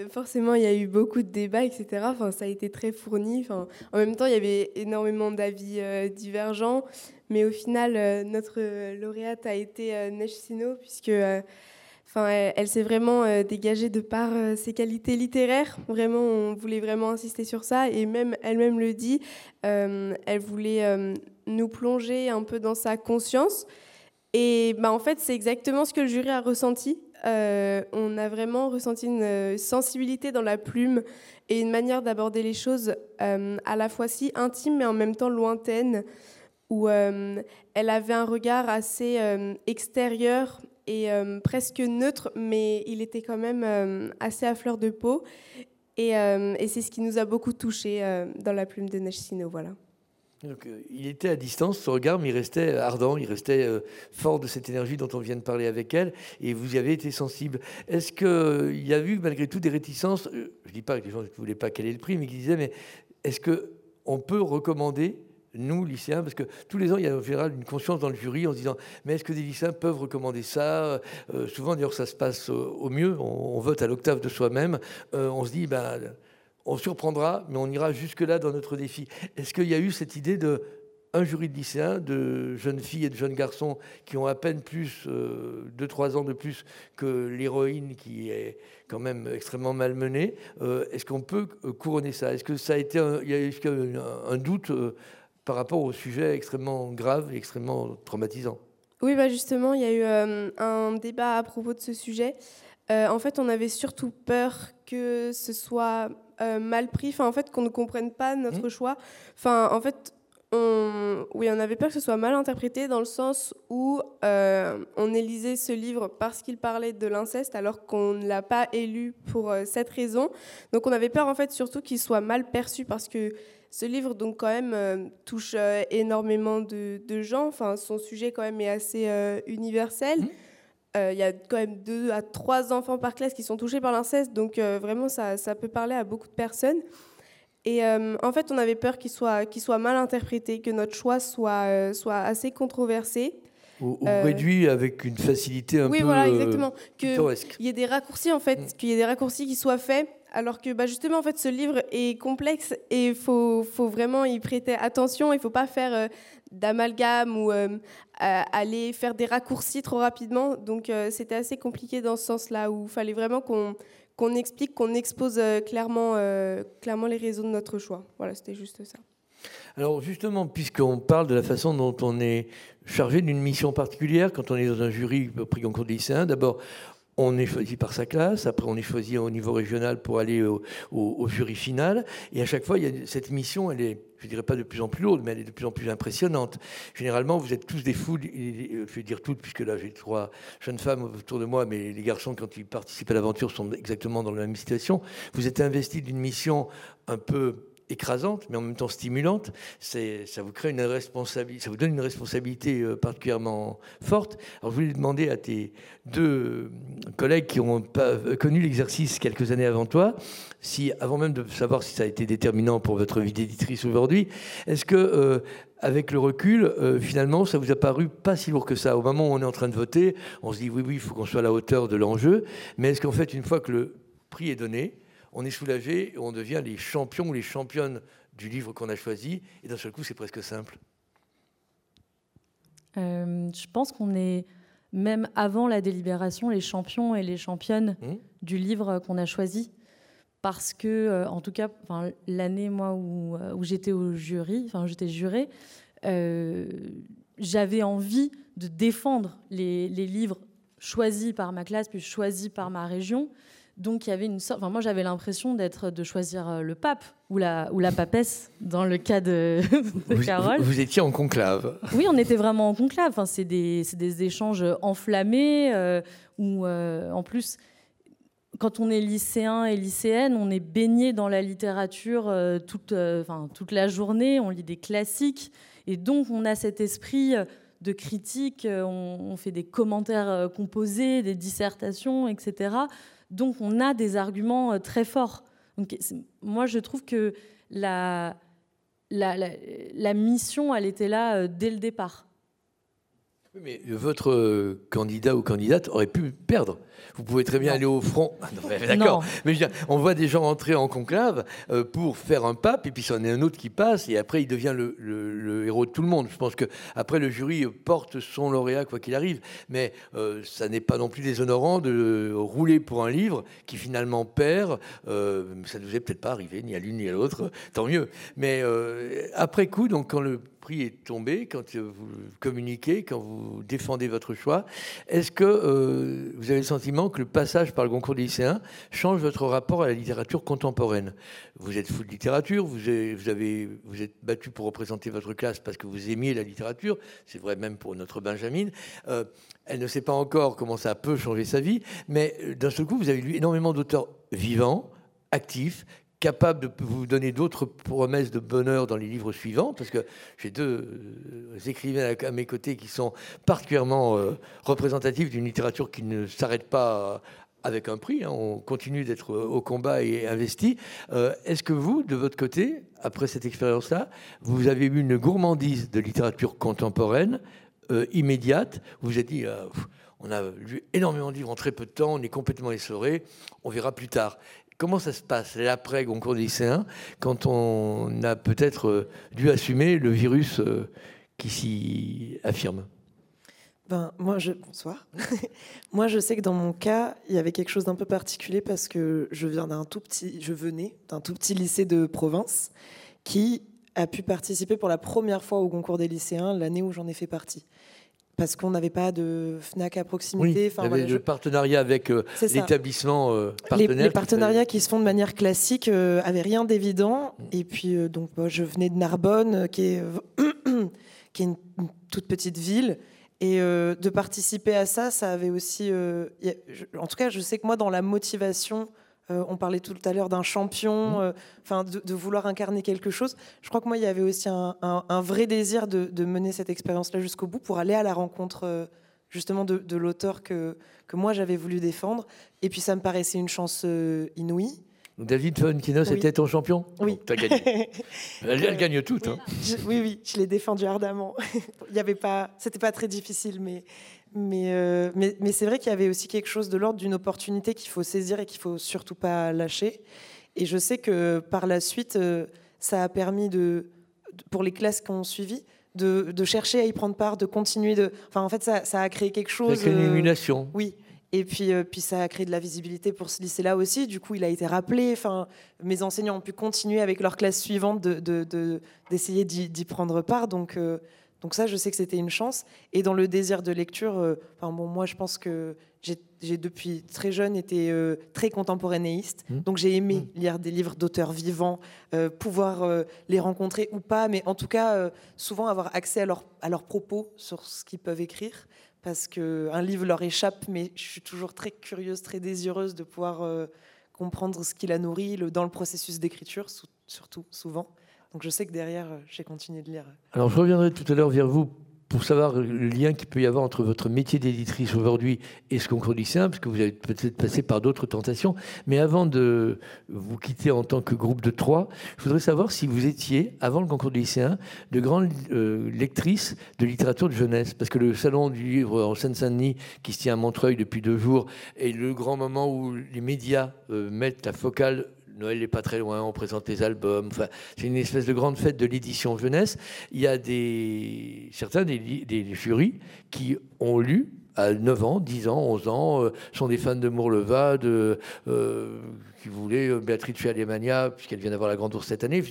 forcément il y a eu beaucoup de débats, etc. Enfin, ça a été très fourni. En même temps, il y avait énormément d'avis divergents, mais au final, notre lauréate a été Neige Sino puisque Enfin, elle, s'est vraiment euh, dégagée de par euh, ses qualités littéraires. Vraiment, on voulait vraiment insister sur ça. Et même elle-même le dit, euh, elle voulait nous plonger un peu dans sa conscience. Et bah, en fait, c'est exactement ce que le jury a ressenti. on a vraiment ressenti une sensibilité dans la plume et une manière d'aborder les choses à la fois si intime mais en même temps lointaine, où elle avait un regard assez extérieur euh, presque neutre, mais il était quand même euh, assez à fleur de peau. Et, euh, et c'est ce qui nous a beaucoup touché dans la plume de Neige Voilà. Donc, il était à distance, son regard, mais il restait ardent, il restait fort de cette énergie dont on vient de parler avec elle, et vous y avez été sensible. Est-ce qu'il y a eu malgré tout des réticences Je dis pas que les gens ne voulaient pas est le prix, mais qui disaient, mais est-ce qu'on peut recommander nous, lycéens, parce que tous les ans, il y a en général une conscience dans le jury en se disant Mais est-ce que des lycéens peuvent recommander ça? Euh, Souvent, d'ailleurs, ça se passe au mieux. On, vote à l'octave de soi-même. Euh, on se dit ben, On surprendra, mais on ira jusque-là dans notre défi. Est-ce qu'il y a eu cette idée de un jury de lycéens, de jeunes filles et de jeunes garçons qui ont à peine plus, euh, 2-3 ans de plus que l'héroïne qui est quand même extrêmement malmenée. Euh, est-ce qu'on peut couronner ça? Est-ce que y a eu un doute par rapport au sujet extrêmement grave et extrêmement traumatisant. Oui, bah justement, il y a eu euh, un débat à propos de ce sujet. Euh, en fait, on avait surtout peur que ce soit euh, mal pris, enfin, en fait, qu'on ne comprenne pas notre mmh. choix. Enfin, en fait, on, oui, on avait peur que ce soit mal interprété dans le sens où on élisait ce livre parce qu'il parlait de l'inceste alors qu'on ne l'a pas élu pour cette raison. Donc on avait peur en fait surtout qu'il soit mal perçu parce que ce livre, donc, quand même, euh, touche euh, énormément de, gens. Enfin, son sujet, quand même, est assez euh, universel. Mmh. Il y a quand même deux à trois enfants par classe qui sont touchés par l'inceste. Donc, vraiment, ça, ça, peut parler à beaucoup de personnes. Et en fait, on avait peur qu'il soit, mal interprété, que notre choix soit, soit assez controversé. Ou, réduit avec une facilité un oui, peu. Oui, voilà, exactement. Qu'il y ait des raccourcis, en fait, mmh. qu'il y ait des raccourcis qui soient faits alors que bah, justement, en fait, ce livre est complexe et il faut, vraiment y prêter attention. Il ne faut pas faire euh, d'amalgame ou euh, aller faire des raccourcis trop rapidement. Donc, euh, c'était assez compliqué dans ce sens-là, où il fallait vraiment qu'on explique, qu'on expose clairement, clairement les raisons de notre choix. Voilà, c'était juste ça. Alors justement, puisqu'on parle de la façon dont on est chargé d'une mission particulière quand on est dans un jury prix concours de lycéens, d'abord on est choisi par sa classe, après on est choisi au niveau régional pour aller au, jury final, et à chaque fois, il y a cette mission, elle est, je dirais pas de plus en plus lourde, mais elle est de plus en plus impressionnante. Généralement, vous êtes tous des fous, je vais dire toutes, puisque là j'ai trois jeunes femmes autour de moi, mais les garçons, quand ils participent à l'aventure, sont exactement dans la même situation. Vous êtes investis d'une mission un peu écrasante, mais en même temps stimulante. Ça vous crée une responsabilité, ça vous donne une responsabilité euh, particulièrement forte. Alors, je voulais demander à tes deux collègues qui ont pas connu l'exercice quelques années avant toi, si, avant même de savoir si ça a été déterminant pour votre vie d'éditrice aujourd'hui, est-ce que euh, avec le recul, euh, finalement, ça vous a paru pas si lourd que ça? Au moment où on est en train de voter, on se dit oui, oui, il faut qu'on soit à la hauteur de l'enjeu. Mais est-ce qu'en fait, une fois que le prix est donné, on est soulagé on devient les champions ou les championnes du livre qu'on a choisi. Et d'un seul coup, c'est presque simple. Euh, je pense qu'on est, même avant la délibération, les champions et les championnes mmh. du livre qu'on a choisi. Parce que, euh, en tout cas, l'année moi où, euh, où j'étais au jury, enfin j'étais jurée, j'avais envie de défendre les, les, livres choisis par ma classe puis choisis par ma région Donc il y avait une sorte. Enfin, moi, j'avais l'impression d'être de choisir le pape ou la ou la papesse dans le cas de, Carole. Vous, étiez en conclave. Oui, on était vraiment en conclave. Enfin, c'est des, des échanges enflammés où, en plus quand on est lycéen et lycéenne, on est baigné dans la littérature euh, toute, euh, toute la journée, on lit des classiques, et donc on a cet esprit euh, de critique, on, fait des commentaires composés, des dissertations, etc. Donc on a des arguments très forts. Donc, moi, je trouve que la, la, la mission, elle était là dès le départ. Mais votre candidat ou candidate aurait pu perdre. Vous pouvez très bien aller au front. D'accord. Mais je on voit des gens entrer en conclave euh, pour faire un pape, et puis c'en est un autre qui passe, et après il devient le, héros de tout le monde. Je pense que après le jury porte son lauréat quoi qu'il arrive, mais euh, ça n'est pas non plus déshonorant de rouler pour un livre qui finalement perd. Euh, ça ne nous est peut-être pas arrivé ni à l'une ni à l'autre, tant mieux. Mais après coup, donc quand le est tombé, quand vous communiquez, quand vous défendez votre choix, est-ce que euh, vous avez le sentiment que le passage par le concours des lycéens change votre rapport à la littérature contemporaine? Vous êtes fou de littérature, vous, avez, vous, êtes battu pour représenter votre classe parce que vous aimiez la littérature, c'est vrai même pour notre Benjamin. Euh, elle ne sait pas encore comment ça peut changer sa vie, mais euh, d'un seul coup, vous avez lu énormément d'auteurs vivants, actifs, capable de vous donner d'autres promesses de bonheur dans les livres suivants, parce que j'ai deux euh, écrivains à mes côtés qui sont particulièrement euh, représentatifs d'une littérature qui ne s'arrête pas avec un prix, hein. on continue d'être au combat et investi. Euh, est-ce que vous, de votre côté, après cette expérience-là, vous avez eu une gourmandise de littérature contemporaine immédiate? Vous vous êtes dit, on a lu énormément de livres en très peu de temps, on est complètement essoré, on verra plus tard. Comment ça se passe l'après concours lycéen quand on a peut-être euh, dû assumer le virus euh, qui s'y affirme? Ben, moi, je... Bonsoir. moi, je sais que dans mon cas, il y avait quelque chose d'un peu particulier parce que je viens d'un tout petit, je venais d'un tout petit lycée de province qui a pu participer pour la première fois au concours des lycéens l'année où j'en ai fait partie parce qu'on n'avait pas de FNAC à proximité. enfin, y avait le partenariat avec euh, l'établissement euh, partenaire. Les, partenariats qui se font de manière classique euh, avaient rien d'évident. Mm. Et puis, donc, je venais de Narbonne, qui est, qui est une, toute petite ville. Et de participer à ça, ça avait aussi... en tout cas, je sais que moi, dans la motivation euh, on parlait tout à l'heure d'un champion, mmh. euh, enfin de, vouloir incarner quelque chose. Je crois que moi, il y avait aussi un, vrai désir de, mener cette expérience-là jusqu'au bout pour aller à la rencontre euh, justement de, l'auteur que, que moi j'avais voulu défendre. Et puis ça me paraissait une chance inouïe. David Fonkinos était ton champion? Oui. Tu as gagné. elle, gagne toutes. Oui, hein. oui, oui, je l'ai défendu ardemment. Il y avait pas, c'était pas très difficile, mais euh, mais, mais, c'est vrai qu'il y avait aussi quelque chose de l'ordre d'une opportunité qu'il faut saisir et qu'il faut surtout pas lâcher. Et je sais que par la suite, euh, ça a permis de, pour les classes qui ont suivi, de, de, chercher à y prendre part, de continuer de. Enfin, en fait, ça, ça a créé quelque chose. C'est une euh, émulation. oui. Et puis, puis ça a créé de la visibilité pour ce lycée-là aussi. Du coup, il a été rappelé. Enfin, mes enseignants ont pu continuer avec leur classe suivante d'essayer de, d'y prendre part. Donc, donc ça, je sais que c'était une chance. Et dans le désir de lecture, euh, enfin bon, moi, je pense que j'ai depuis très jeune été euh, très contemporanéiste. Mmh. Donc j'ai aimé mmh. lire des livres d'auteurs vivants, euh, pouvoir les rencontrer ou pas, mais en tout cas, souvent avoir accès à, à leurs propos sur ce qu'ils peuvent écrire. Parce qu'un livre leur échappe, mais je suis toujours très curieuse, très désireuse de pouvoir comprendre ce qui la nourrit le, dans le processus d'écriture, surtout souvent. Donc je sais que derrière, euh, j'ai continué de lire. Alors je reviendrai tout à l'heure vers vous pour savoir le lien qu'il peut y avoir entre votre métier d'éditrice aujourd'hui et ce concours lycéen, parce que vous avez peut-être passé par d'autres tentations. Mais avant de vous quitter en tant que groupe de trois, je voudrais savoir si vous étiez, avant le concours lycéen, de grandes euh, lectrices de littérature de jeunesse. Parce que le salon du livre en Seine-Saint-Denis, qui se tient à Montreuil depuis deux jours, est le grand moment où les médias euh, mettent la focale Noël n'est pas très loin, on présente les albums. Enfin, c'est une espèce de grande fête de l'édition jeunesse. Il y a des, certains des, des, jurys qui ont lu à 9 ans, 10 ans, 11 ans, euh, sont des fans de Mourleva, de, euh, qui voulaient euh, Béatrice Alemania, puisqu'elle vient d'avoir la Grande Ourse cette année.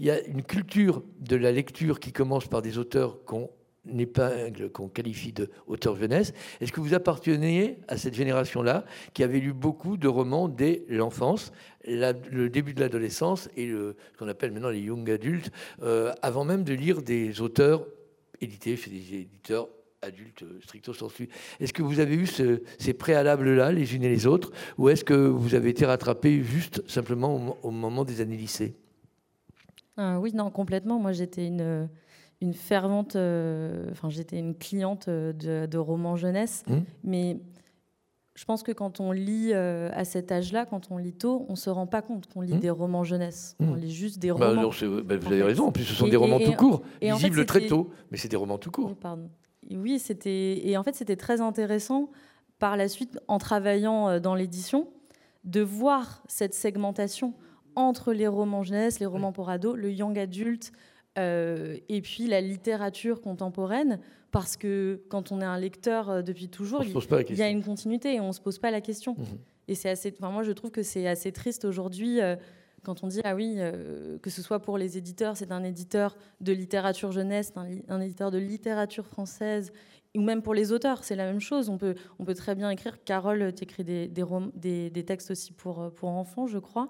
il y a une culture de la lecture qui commence par des auteurs qui ont épingle, qu'on qualifie de auteur jeunesse. Est-ce que vous appartenez à cette génération-là qui avait lu beaucoup de romans dès l'enfance, le début de l'adolescence et ce qu'on appelle maintenant les young adultes, euh, avant même de lire des auteurs édités chez des éditeurs adultes stricto sensu? Est-ce que vous avez eu ces préalables-là, les unes et les autres, ou est-ce que vous avez été rattrapé juste simplement au, moment des années lycée ah Oui, non, complètement. Moi, j'étais une une fervente, euh, enfin j'étais une cliente euh, de, romans jeunesse, mmh. mais je pense que quand on lit euh, à cet âge-là, quand on lit tôt, on se rend pas compte qu'on lit mmh. des romans jeunesse. On mmh. lit juste des bah, romans. Bah, vous avez raison. En plus, ce sont des romans tout courts, visibles très tôt, mais c'est des romans tout courts. pardon. Oui, c'était et en fait c'était très intéressant par la suite en travaillant dans l'édition de voir cette segmentation entre les romans jeunesse, les romans pour ados, le young adulte, euh, et puis la littérature contemporaine, parce que quand on est un lecteur euh, depuis toujours, il, y a une continuité et on ne se pose pas la question. Mhm. Et c'est assez. Enfin, moi, je trouve que c'est assez triste aujourd'hui euh, quand on dit ah oui, que ce soit pour les éditeurs, c'est un éditeur de littérature jeunesse, un, éditeur de littérature française, ou même pour les auteurs, c'est la même chose. On peut, on peut très bien écrire. Carole, tu écris des, des, des, textes aussi pour, pour enfants, je crois.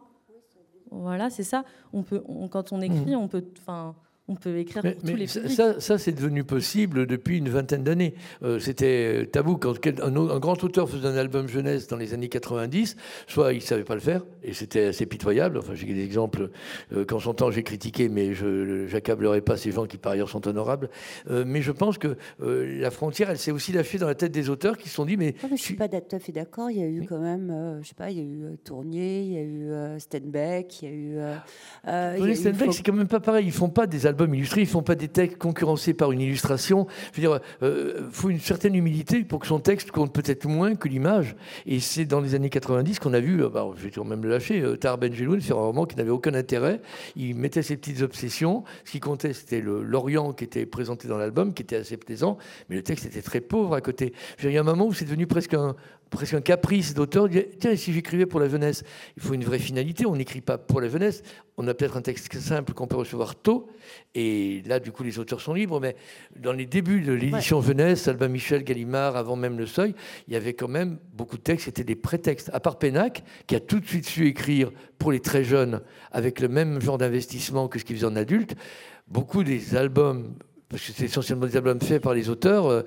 Voilà, c'est ça. On peut, quand on écrit, mhm. on peut. Enfin, on peut écrire pour tous les Ça, ça c'est devenu possible depuis une vingtaine d'années. Euh, c'était tabou quand un, grand auteur faisait un album jeunesse dans les années 90, soit il ne savait pas le faire, et c'était assez pitoyable. Enfin, j'ai des exemples euh, qu'en son temps j'ai critiqué, mais je n'accablerai pas ces gens qui par ailleurs sont honorables. Euh, mais je pense que la frontière, elle s'est aussi lâchée dans la tête des auteurs qui se sont dit mais, je ne suis pas tout à fait d'accord. Il y a eu quand même, je sais pas, il y a eu Tournier, il y a eu Stenbeck, il y a eu. Tournier, Stenbeck, c'est quand même pas pareil. Ils font pas des albums albums illustrés, ils font pas des textes concurrencés par une illustration. Je veux dire, euh, faut une certaine humilité pour que son texte compte peut-être moins que l'image. Et c'est dans les années 90 qu'on a vu, euh, bah, je vais même le lâcher, euh, Tar Benjeloun faire un roman qui n'avait aucun intérêt. Il mettait ses petites obsessions. Ce qui comptait, c'était l'Orient qui était présenté dans l'album, qui était assez plaisant, mais le texte était très pauvre à côté. il y a un moment où c'est devenu presque un, presque un caprice d'auteur. Tiens, si j'écrivais pour la jeunesse, il faut une vraie finalité. On n'écrit pas pour la jeunesse. On a peut-être un texte simple qu'on peut recevoir tôt. Et là, du coup, les auteurs sont libres. Mais dans les débuts de l'édition jeunesse, Albin Michel, Gallimard, avant même Le Seuil, il y avait quand même beaucoup de textes. C'était des prétextes. À part Pénac, qui a tout de suite su écrire pour les très jeunes avec le même genre d'investissement que ce qu'il faisait en adulte. Beaucoup des albums parce que c'est essentiellement des albums faits par les auteurs, euh,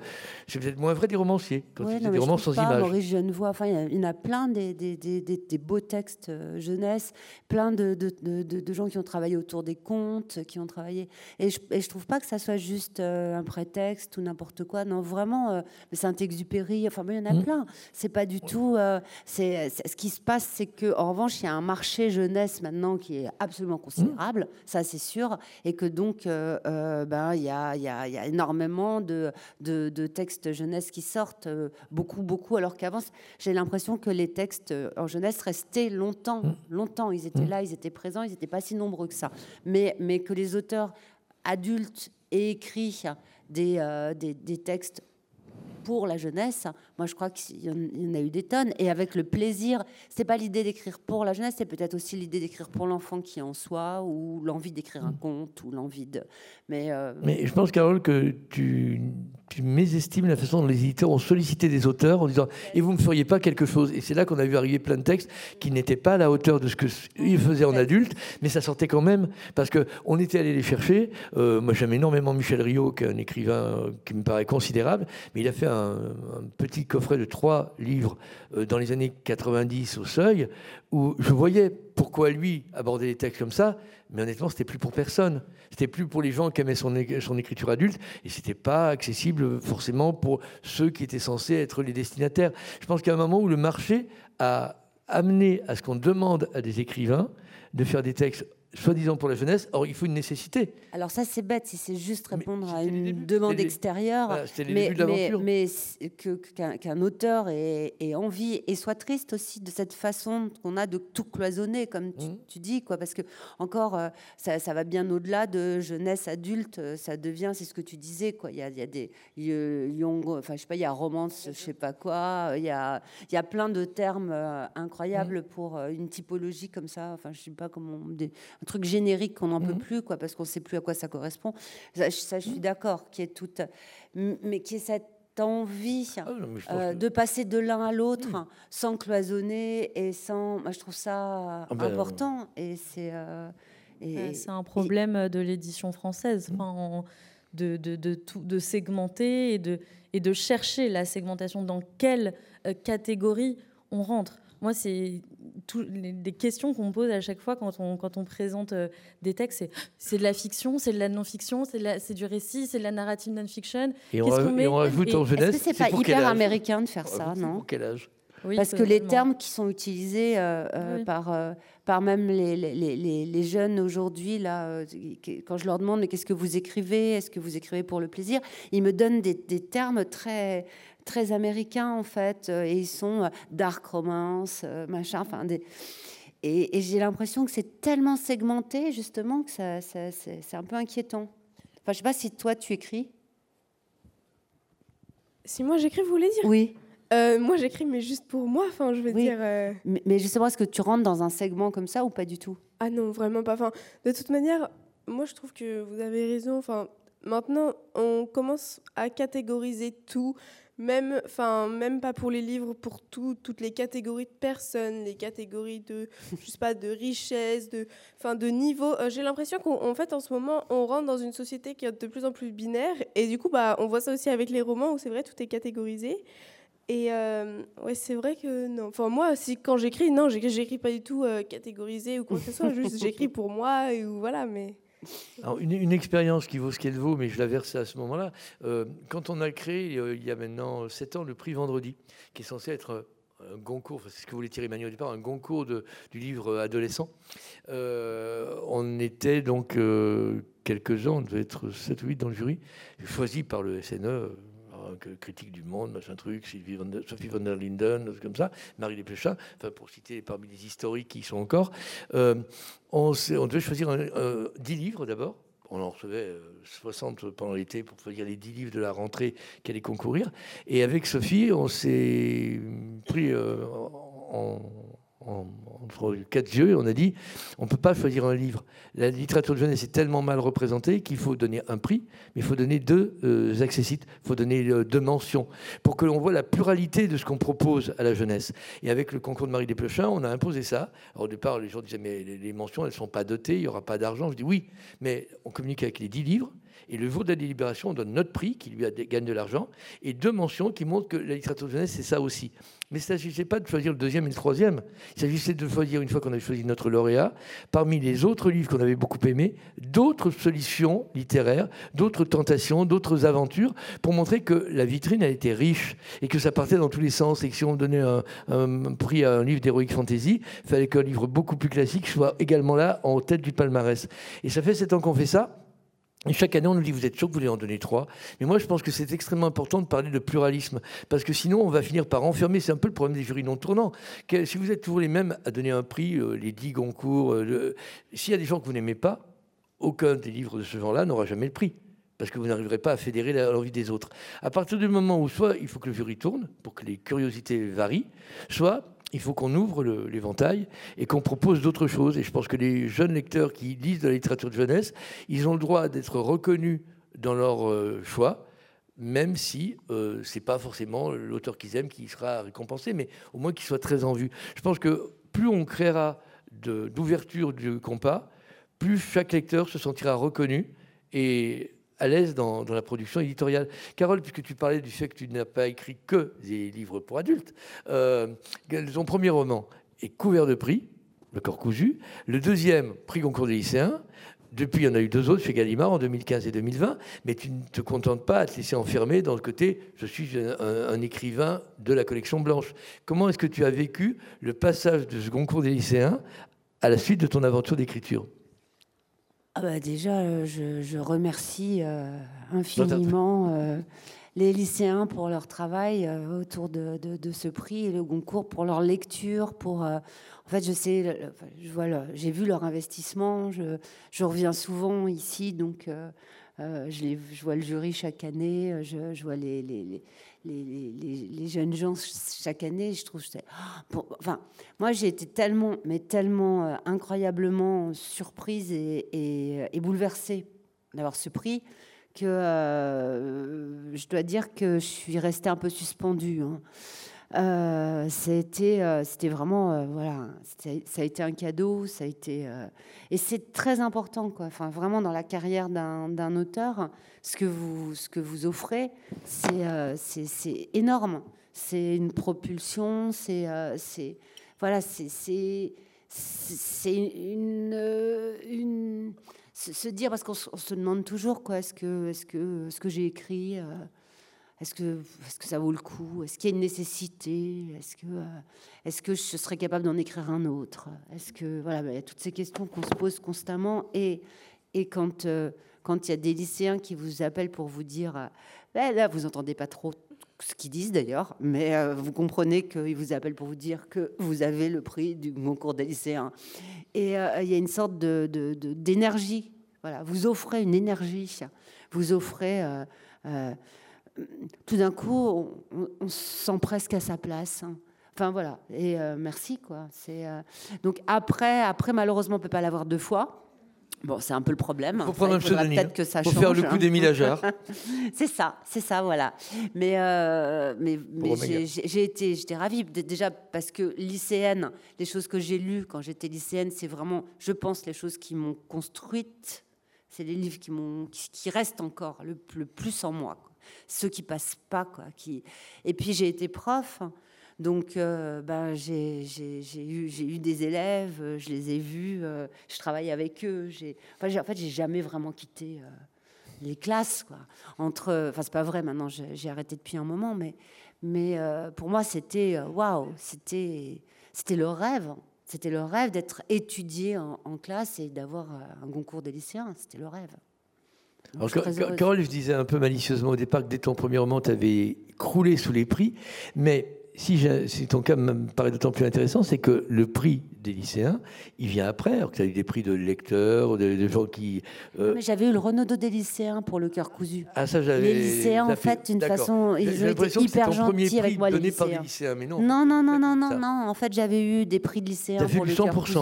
c'est peut-être moins vrai des romanciers, quand c'est des romans sans images. Maurice Genevoix, enfin, il y en a plein des, des, des, des beaux textes euh, jeunesse, plein de, de, de, gens qui ont travaillé autour des contes, qui ont travaillé. Et je ne trouve pas que ça soit juste euh, un prétexte ou n'importe quoi. Non, vraiment, Saint-Exupéry, enfin, il y en a mmh. plein. C'est pas du tout. c'est ce qui se passe, c'est qu'en revanche, il y a un marché jeunesse maintenant qui est absolument considérable, mmh. ça c'est sûr, et que donc, ben, il y a il y, a, énormément de, textes jeunesse qui sortent, euh, beaucoup, beaucoup, alors qu'avant, j'ai l'impression que les textes euh, en jeunesse restaient longtemps, mmh. longtemps. Ils étaient mmh. là, ils étaient présents, ils n'étaient pas si nombreux que ça. Mais, mais que les auteurs adultes aient écrit des, euh, des, des textes pour la jeunesse. Moi, je crois qu'il y en a eu des tonnes. Et avec le plaisir, c'est pas l'idée d'écrire pour la jeunesse, c'est peut-être aussi l'idée d'écrire pour l'enfant qui est en soi, ou l'envie d'écrire un conte, ou l'envie de. Mais, euh, Mais je pense, Carole, que tu, tu mésestimes la façon dont les éditeurs ont sollicité des auteurs en disant et vous ne feriez pas quelque chose. Et c'est là qu'on a vu arriver plein de textes qui n'étaient pas à la hauteur de ce qu'ils faisaient en adulte, mais ça sortait quand même parce que on était allé les chercher. Euh, moi, j'aime énormément Michel Rio, qui est un écrivain qui me paraît considérable, mais il a fait un un, petit coffret de trois livres euh, dans les années 90 au seuil, où je voyais pourquoi lui abordait les textes comme ça, mais honnêtement, c'était plus pour personne. C'était plus pour les gens qui aimaient son, son écriture adulte, et c'était pas accessible forcément pour ceux qui étaient censés être les destinataires. Je pense qu'à un moment où le marché a amené à ce qu'on demande à des écrivains de faire des textes soi-disant pour la jeunesse. Or, il faut une nécessité. Alors ça, c'est bête si c'est juste répondre à une demande extérieure. mais, mais, qu'un auteur ait, envie et soit triste aussi de cette façon qu'on a de tout cloisonner, comme tu, mmh. dis, quoi. Parce que encore, euh, ça, ça va bien au-delà de jeunesse adulte. Euh, ça devient, c'est ce que tu disais, quoi. Il y a, il y a des young, enfin je sais pas, il y a romance, je sais pas quoi. Il y a, il y a plein de termes euh, incroyables mmh. pour une typologie comme ça. Enfin, je sais pas comment truc générique qu'on n'en peut Mhm. plus, quoi, parce qu'on ne sait plus à quoi ça correspond. Ça, je- ça, je suis d'accord, qui est toute, mais qui est cette envie Ah non, euh, que- de passer de l'un à l'autre sans cloisonner et sans. Moi, je trouve ça Ah ben, important et c'est. euh, et- Euh, C'est un problème de l'édition française, enfin, en- de, de, de, tout- de segmenter et de, et de chercher la segmentation dans quelle euh, catégorie on rentre. Moi, c'est tout- les, les questions qu'on pose à chaque fois quand on, quand on présente euh, des textes, c'est c'est de la fiction, c'est de la non-fiction, c'est de la- c'est du récit, c'est de la narrative non-fiction. Et on, qu'on et on rajoute Et en jeunesse. Est-ce que c'est pas hyper américain de faire ça, non Pour quel âge Oui, Parce que les termes qui sont utilisés euh, euh, Oui. par, euh, par même les, les, les- les jeunes aujourd'hui, là, euh, quand je leur demande mais qu'est-ce que vous écrivez, est-ce que vous écrivez pour le plaisir, ils me donnent des, des termes très très américains en fait, euh, et ils sont euh, dark romance, euh, machin, enfin des. Et, et j'ai l'impression que c'est tellement segmenté justement que ça, ça- c'est c'est un peu inquiétant. Enfin, je sais pas si toi tu écris. Si moi j'écris, vous voulez dire? Oui. Euh, Moi j'écris, mais juste pour moi. Enfin, je veux Oui. dire. euh, Mais, mais justement, est-ce que tu rentres dans un segment comme ça ou pas du tout? Ah non, vraiment pas. Enfin, de toute manière, moi je trouve que vous avez raison. Enfin, maintenant, on commence à catégoriser tout, même, enfin, même pas pour les livres, pour tout, toutes les catégories de personnes, les catégories de, je sais pas, de richesse, de, enfin, de niveau. Euh, J'ai l'impression qu'en fait, en ce moment, on rentre dans une société qui est de plus en plus binaire, et du coup, bah, on voit ça aussi avec les romans où c'est vrai, tout est catégorisé. Et euh, ouais, c'est vrai que non. Enfin, moi, si, quand j'écris, non, j'écris, pas du tout euh, catégorisé ou quoi que ce soit. Juste, j'écris pour moi ou voilà. Mais Une, expérience qui vaut ce qu'elle vaut, mais je la versais à ce moment-là. euh, quand on a créé, euh, il y a maintenant 7 ans, le prix Vendredi, qui est censé être euh, un enfin, c'est ce que voulait Thierry Magny au départ, un Goncourt de- du livre adolescent. On était donc quelques-uns, on devait être 7 ou 8 dans le jury, choisis par le SNE. Euh, que critique du monde, machin truc, Sylvie Van Sophie von der Linden, comme ça, Marie Desplechin, enfin pour citer parmi les historiques qui sont encore. Euh, on, devait choisir un- euh, 10 livres d'abord. On en recevait euh, 60 pendant l'été pour choisir les 10 livres de la rentrée qui allaient concourir. Et avec Sophie, on s'est pris en, en- quatre yeux on a dit on ne peut pas choisir un livre. La littérature de jeunesse est tellement mal représentée qu'il faut donner un prix, mais il faut donner deux euh, accessites, il faut donner euh, deux mentions pour que l'on voit la pluralité de ce qu'on propose à la jeunesse. Et avec le concours de Marie Desplechin, on a imposé ça. Au départ, les gens disaient mais les, mentions, elles ne sont pas dotées, il n'y aura pas d'argent. Je dis oui, mais on communique avec les 10 livres. Et le jour de la délibération, on donne notre prix qui lui gagne de l'argent et deux mentions qui montrent que la littérature de jeunesse, c'est ça aussi. Mais il ne s'agissait pas de choisir le deuxième et le troisième. Il s'agissait de choisir, une fois qu'on avait choisi notre lauréat, parmi les autres livres qu'on avait beaucoup aimés, d'autres solutions littéraires, d'autres tentations, d'autres aventures, pour montrer que la vitrine, elle était riche et que ça partait dans tous les sens. Et que si on donnait un, un prix à un livre d'heroic fantasy, il fallait qu'un livre beaucoup plus classique soit également là, en tête du palmarès. Et ça fait sept ans qu'on fait ça. Chaque année, on nous dit, vous êtes sûr que vous voulez en donner trois? Mais moi, je pense que c'est extrêmement important de parler de pluralisme, parce que sinon, on va finir par enfermer. C'est un peu le problème des jurys non tournants. Si vous êtes toujours les mêmes à donner un prix, euh, les dix Goncourt, euh, le- s'il y a des gens que vous n'aimez pas, aucun des livres de ce genre-là n'aura jamais le prix. Parce que vous n'arriverez pas à fédérer l'envie des autres. À partir du moment où soit il faut que le jury tourne pour que les curiosités varient, soit il faut qu'on ouvre l'éventail et qu'on propose d'autres choses. Et je pense que les jeunes lecteurs qui lisent de la littérature de jeunesse, ils ont le droit d'être reconnus dans leur euh, choix, même si euh, c'est pas forcément l'auteur qu'ils aiment qui sera récompensé, mais au moins qu'il soit très en vue. Je pense que plus on créera d'ouverture du compas, plus chaque lecteur se sentira reconnu et à l'aise dans, la production éditoriale. Carole, puisque tu parlais du fait que tu n'as pas écrit que des livres pour adultes, euh, ton premier roman? Est couvert de prix, Le corps cousu. Le deuxième, prix Goncourt des lycéens. Depuis, il y en a eu deux autres chez Gallimard en 2015 et 2020, mais tu ne te contentes pas à te laisser enfermer dans le côté je suis un, écrivain de la collection blanche. Comment est-ce que tu as vécu le passage de ce Goncourt des lycéens à la suite de ton aventure d'écriture? Ah bah déjà, euh, je, je remercie euh, infiniment euh, les lycéens pour leur travail euh, autour de, de- de ce prix et le Goncourt pour leur lecture, pour en fait je sais, je vois j'ai vu leur investissement, je, je reviens souvent ici donc je, les, je, vois le jury chaque année, je, je vois les, les, les, les, jeunes gens chaque année. Je trouve, bon, enfin, moi j'ai été tellement, mais tellement incroyablement surprise et, bouleversée d'avoir ce prix que je dois dire que je suis restée un peu suspendue. Hein. Euh, euh, c'était vraiment, euh, voilà, ça a été un cadeau, ça a été, et c'est très important, quoi. Enfin, vraiment dans la carrière d'un, auteur, ce que vous, ce que vous offrez, c'est, c'est, énorme. C'est une propulsion, c'est, c'est, voilà, c'est, c'est, une, une, se dire parce qu'on se demande toujours quoi, est-ce que, est-ce que, ce que j'ai écrit est-ce que, est que ça vaut le coup? Est-ce qu'il y a une nécessité? Est-ce que, euh, est que je serais capable d'en écrire un autre? Est-ce que voilà, il y a toutes ces questions qu'on se pose constamment. Et, et quand euh, quand il y a des lycéens qui vous appellent pour vous dire, euh, ben là vous entendez pas trop ce qu'ils disent d'ailleurs, mais vous comprenez qu'ils vous appellent pour vous dire que vous avez le prix du concours des lycéens. Et il y a une sorte de, d'énergie. Voilà, vous offrez une énergie. Vous offrez tout d'un coup, on, se sent presque à sa place. Hein. Enfin voilà, et euh, merci quoi. C'est euh, donc après, après malheureusement, on peut pas l'avoir deux fois. Bon, c'est un peu le problème. Faut prendre un pseudonyme. que ça Faut faire le coup des mille c'est ça, c'est ça, voilà. Mais euh, mais, j'ai été, j'étais ravie déjà parce que lycéenne, les choses que j'ai lues quand j'étais lycéenne, c'est vraiment, je pense, les choses qui m'ont construite. C'est les livres qui m'ont, qui, restent encore le, le plus en moi ceux qui passent pas quoi. Et puis j'ai été prof, donc euh, ben, j'ai eu, des élèves, euh, je les ai vus, euh, je travaille avec eux. Enfin, en fait, j'ai jamais vraiment quitté les classes quoi. Entre, enfin c'est pas vrai maintenant, j'ai arrêté depuis un moment, mais pour moi c'était waouh, c'était c'était le rêve. C'était le rêve d'être étudié en, en, classe et d'avoir un concours des lycéens. C'était le rêve. Alors, Carole, je disais un peu malicieusement au départ que dès ton premier roman, tu avais croulé sous les prix, mais si, ton cas me paraît d'autant plus intéressant, c'est que le prix des lycéens, il vient après, alors que tu as eu des prix de lecteurs, de, gens qui... Euh, Mais j'avais eu le Renaudot des lycéens pour le cœur cousu. Ah ça j'avais... Les lycéens, en fait, d'une façon, ils ont été hyper gentils avec moi, les lycéens. lycéens mais non. Non, non, non, non, non, non, en fait, j'avais eu des prix de lycéens pour le cœur cousu.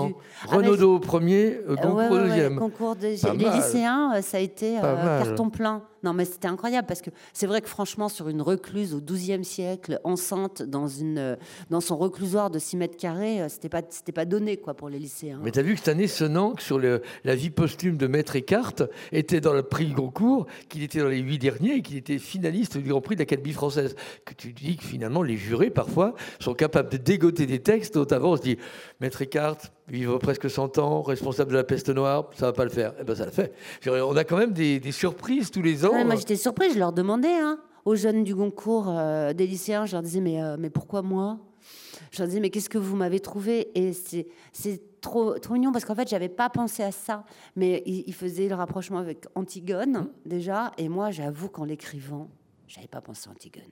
Renaudot au premier, euh, concours au deuxième. concours des... Les lycéens, euh, ça a été carton plein. Non, mais c'était incroyable parce que c'est vrai que franchement, sur une recluse au XIIe siècle, enceinte dans, une, dans son reclusoire de 6 mètres carrés, c'était pas, c'était pas donné quoi, pour les lycéens. Mais tu as vu que cette année, Sonanque, sur la vie posthume de Maître Eckhart, était dans le prix Goncourt, qu'il était dans les huit derniers et qu'il était finaliste du Grand Prix de l'Académie française. Que tu dis que finalement, les jurés, parfois, sont capables de dégoter des textes avant on se dit Maître Eckhart, vivre presque 100 ans, responsable de la peste noire, ça va pas le faire. Eh ben ça le fait. On a quand même des, surprises tous les ans. moi j'étais surprise, je leur demandais hein, aux jeunes du Goncourt, euh, des lycéens, je leur disais mais, euh, mais pourquoi moi? Je leur disais mais qu'est-ce que vous m'avez trouvé? Et c'est trop, trop mignon parce qu'en fait j'avais pas pensé à ça, mais ils faisaient le rapprochement avec Antigone mmh. déjà, et moi j'avoue qu'en l'écrivant, j'avais pas pensé à Antigone.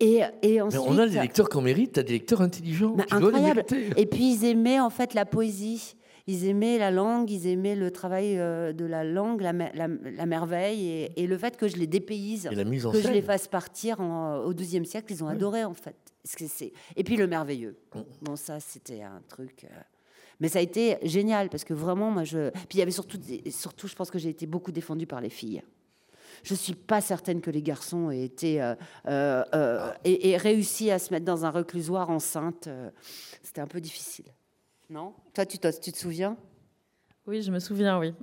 Et, et ensuite, Mais on a des lecteurs qu'on mérite, tu as des lecteurs intelligents. incroyable. et puis ils aimaient en fait la poésie. Ils aimaient la langue, ils aimaient le travail euh, de la langue, la, la, merveille et, le fait que je les dépayse, que je les fasse partir au XIIe siècle. Ils ont adoré en fait. Et puis le merveilleux. Mm. Bon, ça c'était un truc. Euh, mais ça a été génial parce que vraiment, moi, je. Puis il y avait surtout, surtout, je pense que j'ai été beaucoup défendue par les filles. Je ne suis pas certaine que les garçons aient été euh, euh, euh, et, réussi à se mettre dans un reclusoire enceinte. C'était un peu difficile. Non? Toi, tu, tu te souviens? Oui, je me souviens, oui.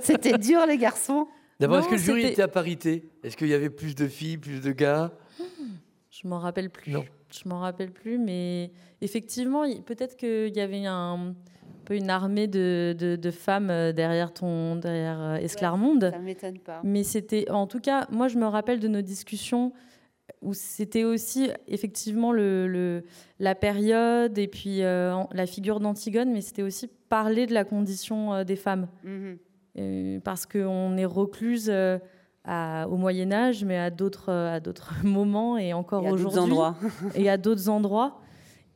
C'était dur, les garçons? D'abord, est-ce que le jury était à parité? Est-ce qu'il y avait plus de filles, plus de gars? Je m'en rappelle plus. Non. Je m'en rappelle plus, mais effectivement, peut-être qu'il y avait un, peu une armée de, de, femmes euh, derrière ton derrière euh, Esclarmonde. ça m'étonne pas. Mais c'était, en tout cas, moi je me rappelle de nos discussions où c'était aussi effectivement le, le, la période et puis euh, la figure d'Antigone, mais c'était aussi parler de la condition des femmes. Mhm. parce qu'on est recluse à, au Moyen Âge, mais à d'autres, à d'autres moments et encore aujourd'hui. Et à d'autres endroits.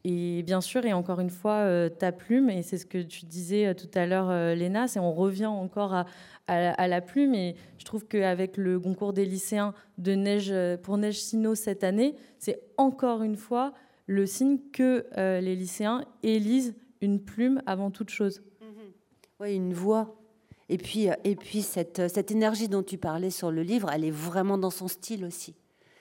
Et bien sûr, et encore une fois, ta plume, et c'est ce que tu disais tout à l'heure, Léna, c'est on revient encore à, la plume. Et je trouve qu'avec le concours des lycéens de neige pour Neige Sino cette année, c'est encore une fois le signe que euh, les lycéens élisent une plume avant toute chose. Mm-hmm. Oui, une voix. Et puis, et puis cette, cette, énergie dont tu parlais sur le livre, elle est vraiment dans son style aussi.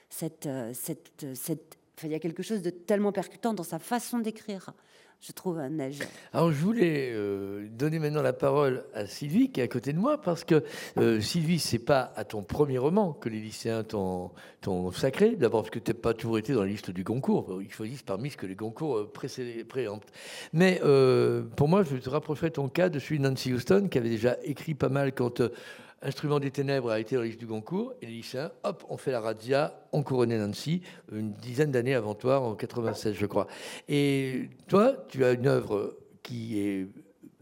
Cette, euh, cette, il y a quelque chose de tellement percutant dans sa façon d'écrire je trouve, un neige. Alors, je voulais euh, donner maintenant la parole à Sylvie, qui est à côté de moi, parce que euh, Sylvie, c'est pas à ton premier roman que les lycéens t'ont sacré. D'abord, parce que tu n'as pas toujours été dans la liste du concours. Ils choisissent parmi ce que les concours euh, préemptent. Mais pour moi, je te rapprocherai ton cas de celui de Nancy Houston, qui avait déjà écrit pas mal quand Instrument des ténèbres a été la liste du Goncourt, et les lycéens, hop, on fait la razzia, on couronné Nancy, une dizaine d'années avant toi, en 96, je crois. Et toi, tu as une œuvre qui est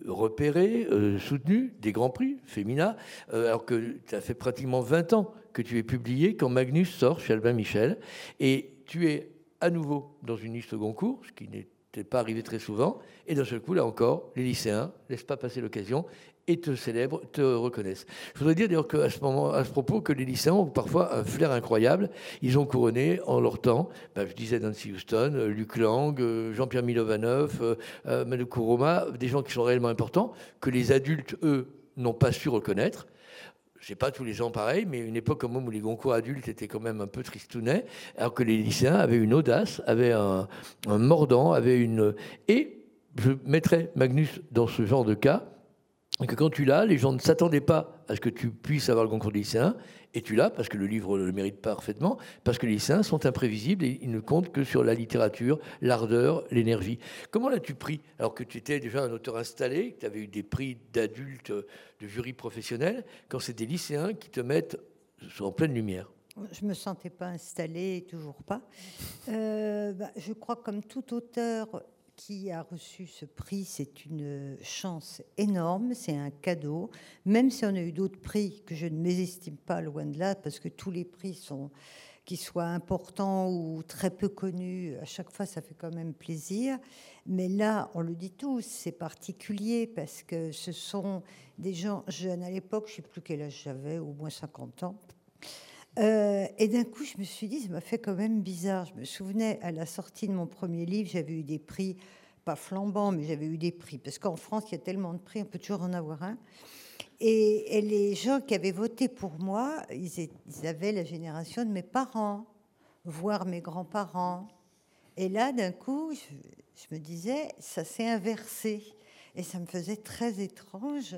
repérée, euh, soutenue, des grands prix, Femina, euh, alors que as fait pratiquement 20 ans que tu es publié quand Magnus sort chez Albin Michel, et tu es à nouveau dans une liste Goncourt, ce qui n'était pas arrivé très souvent, et d'un seul coup, là encore, les lycéens ne laissent pas passer l'occasion et te célèbrent, te reconnaissent. Je voudrais dire d'ailleurs qu'à ce moment, à ce propos, que les lycéens ont parfois un flair incroyable. Ils ont couronné en leur temps, ben, je disais Nancy Houston, euh, Luc Lang, euh, Jean-Pierre Milovanov, euh, euh Manu Kuroma, des gens qui sont réellement importants, que les adultes, eux, n'ont pas su reconnaître. Je sais pas tous les gens pareil, mais une époque comme où les concours adultes étaient quand même un peu tristounets, alors que les lycéens avaient une audace, avaient un, un mordant, avaient une... Et je mettrais Magnus dans ce genre de cas, et que quand tu l'as, les gens ne s'attendaient pas à ce que tu puisses avoir le concours des lycéens, et tu l'as parce que le livre le mérite parfaitement, parce que les lycéens sont imprévisibles et ils ne comptent que sur la littérature, l'ardeur, l'énergie. Comment l'as-tu pris Alors que tu étais déjà un auteur installé, que tu avais eu des prix d'adultes, de jury professionnel, quand c'est des lycéens qui te mettent en pleine lumière? Je ne me sentais pas installée, toujours pas. Euh, bah, je crois comme tout auteur, qui a reçu ce prix, c'est une chance énorme, c'est un cadeau. Même si on a eu d'autres prix que je ne mésestime pas, loin de là, parce que tous les prix sont, qu'ils soient importants ou très peu connus, à chaque fois ça fait quand même plaisir. Mais là, on le dit tous, c'est particulier parce que ce sont des gens jeunes. À l'époque, je ne sais plus quel âge j'avais, au moins 50 ans. Euh, et d'un coup, je me suis dit, ça m'a fait quand même bizarre. Je me souvenais, à la sortie de mon premier livre, j'avais eu des prix, pas flambants, mais j'avais eu des prix. Parce qu'en France, il y a tellement de prix, on peut toujours en avoir un. Et, les gens qui avaient voté pour moi, ils, avaient la génération de mes parents, voire mes grands-parents. Et là, d'un coup, je, me disais, ça s'est inversé. Et ça me faisait très étrange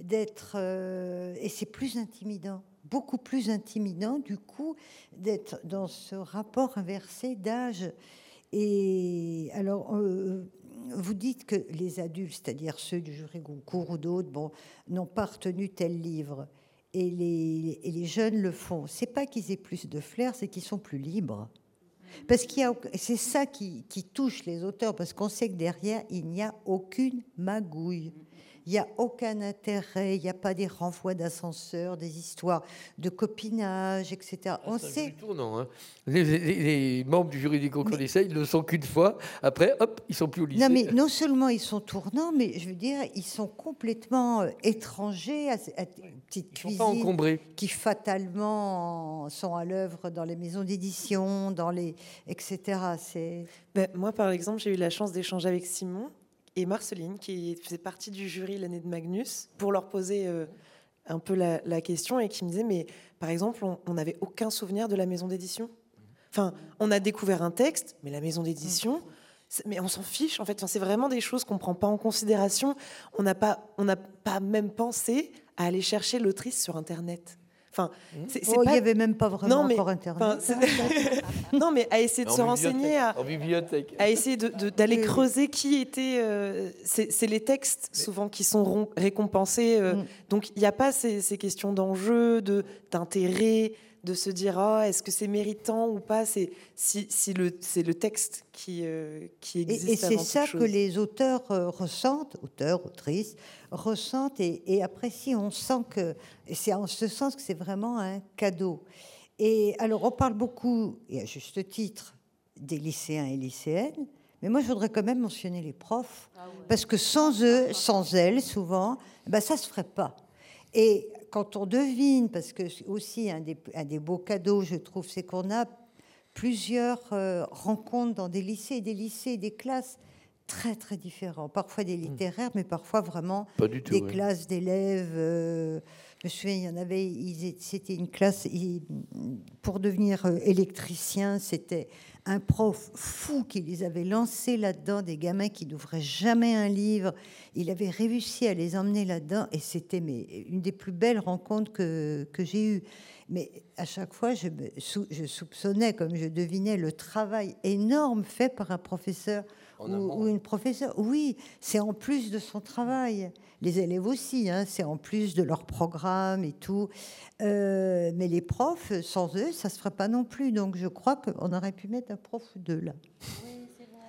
d'être... Euh, et c'est plus intimidant beaucoup plus intimidant du coup d'être dans ce rapport inversé d'âge. Et alors, euh, vous dites que les adultes, c'est-à-dire ceux du jury Goncourt ou d'autres, bon, n'ont pas retenu tel livre. Et les, jeunes le font. C'est pas qu'ils aient plus de flair, c'est qu'ils sont plus libres. Parce qu'il y c'est ça qui touche les auteurs, parce qu'on sait que derrière, il n'y a aucune magouille. Il n'y a aucun intérêt, il n'y a pas des renvois d'ascenseurs, des histoires de copinage, etc. Ah, On sait. Tournant, hein. les, membres du jury du concours d'essai, ils ne le sont qu'une fois. Après, hop, ils sont plus au lycée. Non, mais non seulement ils sont tournants, mais je veux dire, ils sont complètement euh, étrangers à, cette petite cuisine qui fatalement sont à l'œuvre dans les maisons d'édition, dans les etc. C'est. Ben, moi, par exemple, j'ai eu la chance d'échanger avec Simon et Marceline, qui faisait partie du jury l'année de Magnus, pour leur poser euh, un peu la, question et qui me disait, mais par exemple, on n'avait aucun souvenir de la maison d'édition. Enfin, on a découvert un texte, mais la maison d'édition, mais on s'en fiche en fait. c'est vraiment des choses qu'on ne prend pas en considération. On n'a pas, on n'a pas même pensé à aller chercher l'autrice sur Internet. Enfin, mmh. c'est, oh, il n'y avait même pas vraiment non, mais, encore Internet. non, mais à essayer de se renseigner, à, en bibliothèque. à essayer d'aller creuser qui était. Euh, c'est, les textes souvent qui sont récompensés. Euh, mmh. Donc il n'y a pas ces, ces questions d'enjeu, de, d'intérêt de se dire ah, est-ce que c'est méritant ou pas? C'est si, si le c'est le texte qui euh, qui existe et, c'est ça que les auteurs euh, ressentent auteurs autrices ressentent et, et apprécient. On sent que c'est en ce sens que c'est vraiment un cadeau. Et alors on parle beaucoup et à juste titre des lycéens et lycéennes Mais moi, je voudrais quand même mentionner les profs, parce que sans eux, sans elles, souvent, ben, ça ne se ferait pas. Et quand on devine, parce que aussi un des, un des beaux cadeaux, je trouve, c'est qu'on a plusieurs euh, rencontres dans des lycées, des lycées, des classes très très différents. Parfois des littéraires, mais parfois vraiment des classes d'élèves. Me souviens, il y en avait, c'était une classe, pour devenir euh, électricien, c'était un prof fou qui les avait lancés là-dedans, des gamins qui n'ouvraient jamais un livre. Il avait réussi à les emmener là-dedans et c'était une des plus belles rencontres que, que j'ai eues. Mais à chaque fois, je, soupçonnais, comme je devinais, le travail énorme fait par un professeur ou, une professeure. Oui, c'est en plus de son travail. Les élèves aussi, hein, c'est en plus de leur programme et tout. Euh, mais les profs, sans eux, ça se ferait pas non plus. Donc je crois qu'on aurait pu mettre un prof ou deux là.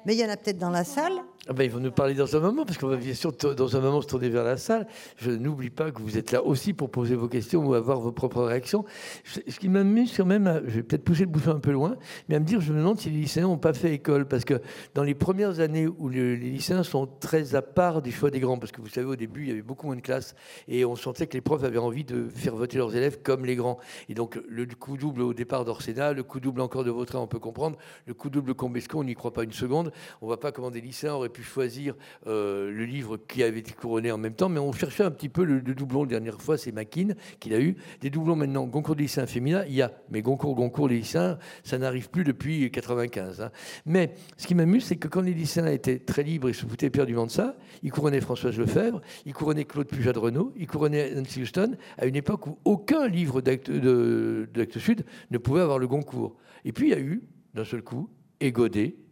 Mais il y en a peut-être dans la salle. Ah ben, ils vont nous parler dans un moment, parce qu'on va bien sûr dans un moment se tourner vers la salle. Je n'oublie pas que vous êtes là aussi pour poser vos questions ou avoir vos propres réactions. Ce qui m'amuse quand même, je vais peut-être pousser le bouchon un peu loin, mais à me dire, je me demande si les lycéens n'ont pas fait école, parce que dans les premières années où les lycéens sont très à part du choix des grands, parce que vous savez, au début, il y avait beaucoup moins de classes, et on sentait que les profs avaient envie de faire voter leurs élèves comme les grands. Et donc, le coup double au départ d'Orsena, le coup double encore de Vautrin, on peut comprendre, le coup double Combesco, on n'y croit pas une seconde. On ne voit pas comment des lycéens auraient pu choisir euh, le livre qui avait été couronné en même temps, mais on cherchait un petit peu le, doublon. La dernière fois, c'est Makin qu'il a eu. Des doublons maintenant, Goncourt des lycéens féminins, il y a. Mais Goncourt, Goncourt, les lycéens, ça n'arrive plus depuis 95. Hein. Mais ce qui m'amuse, c'est que quand les lycéens étaient très libres et se foutaient éperdument de ça, ils couronnaient Françoise Lefebvre, ils couronnaient Claude Pujas de Renault, ils couronnaient Nancy Houston, à une époque où aucun livre d'Acte Sud ne pouvait avoir le Goncourt. Et puis il y a eu, d'un seul coup, et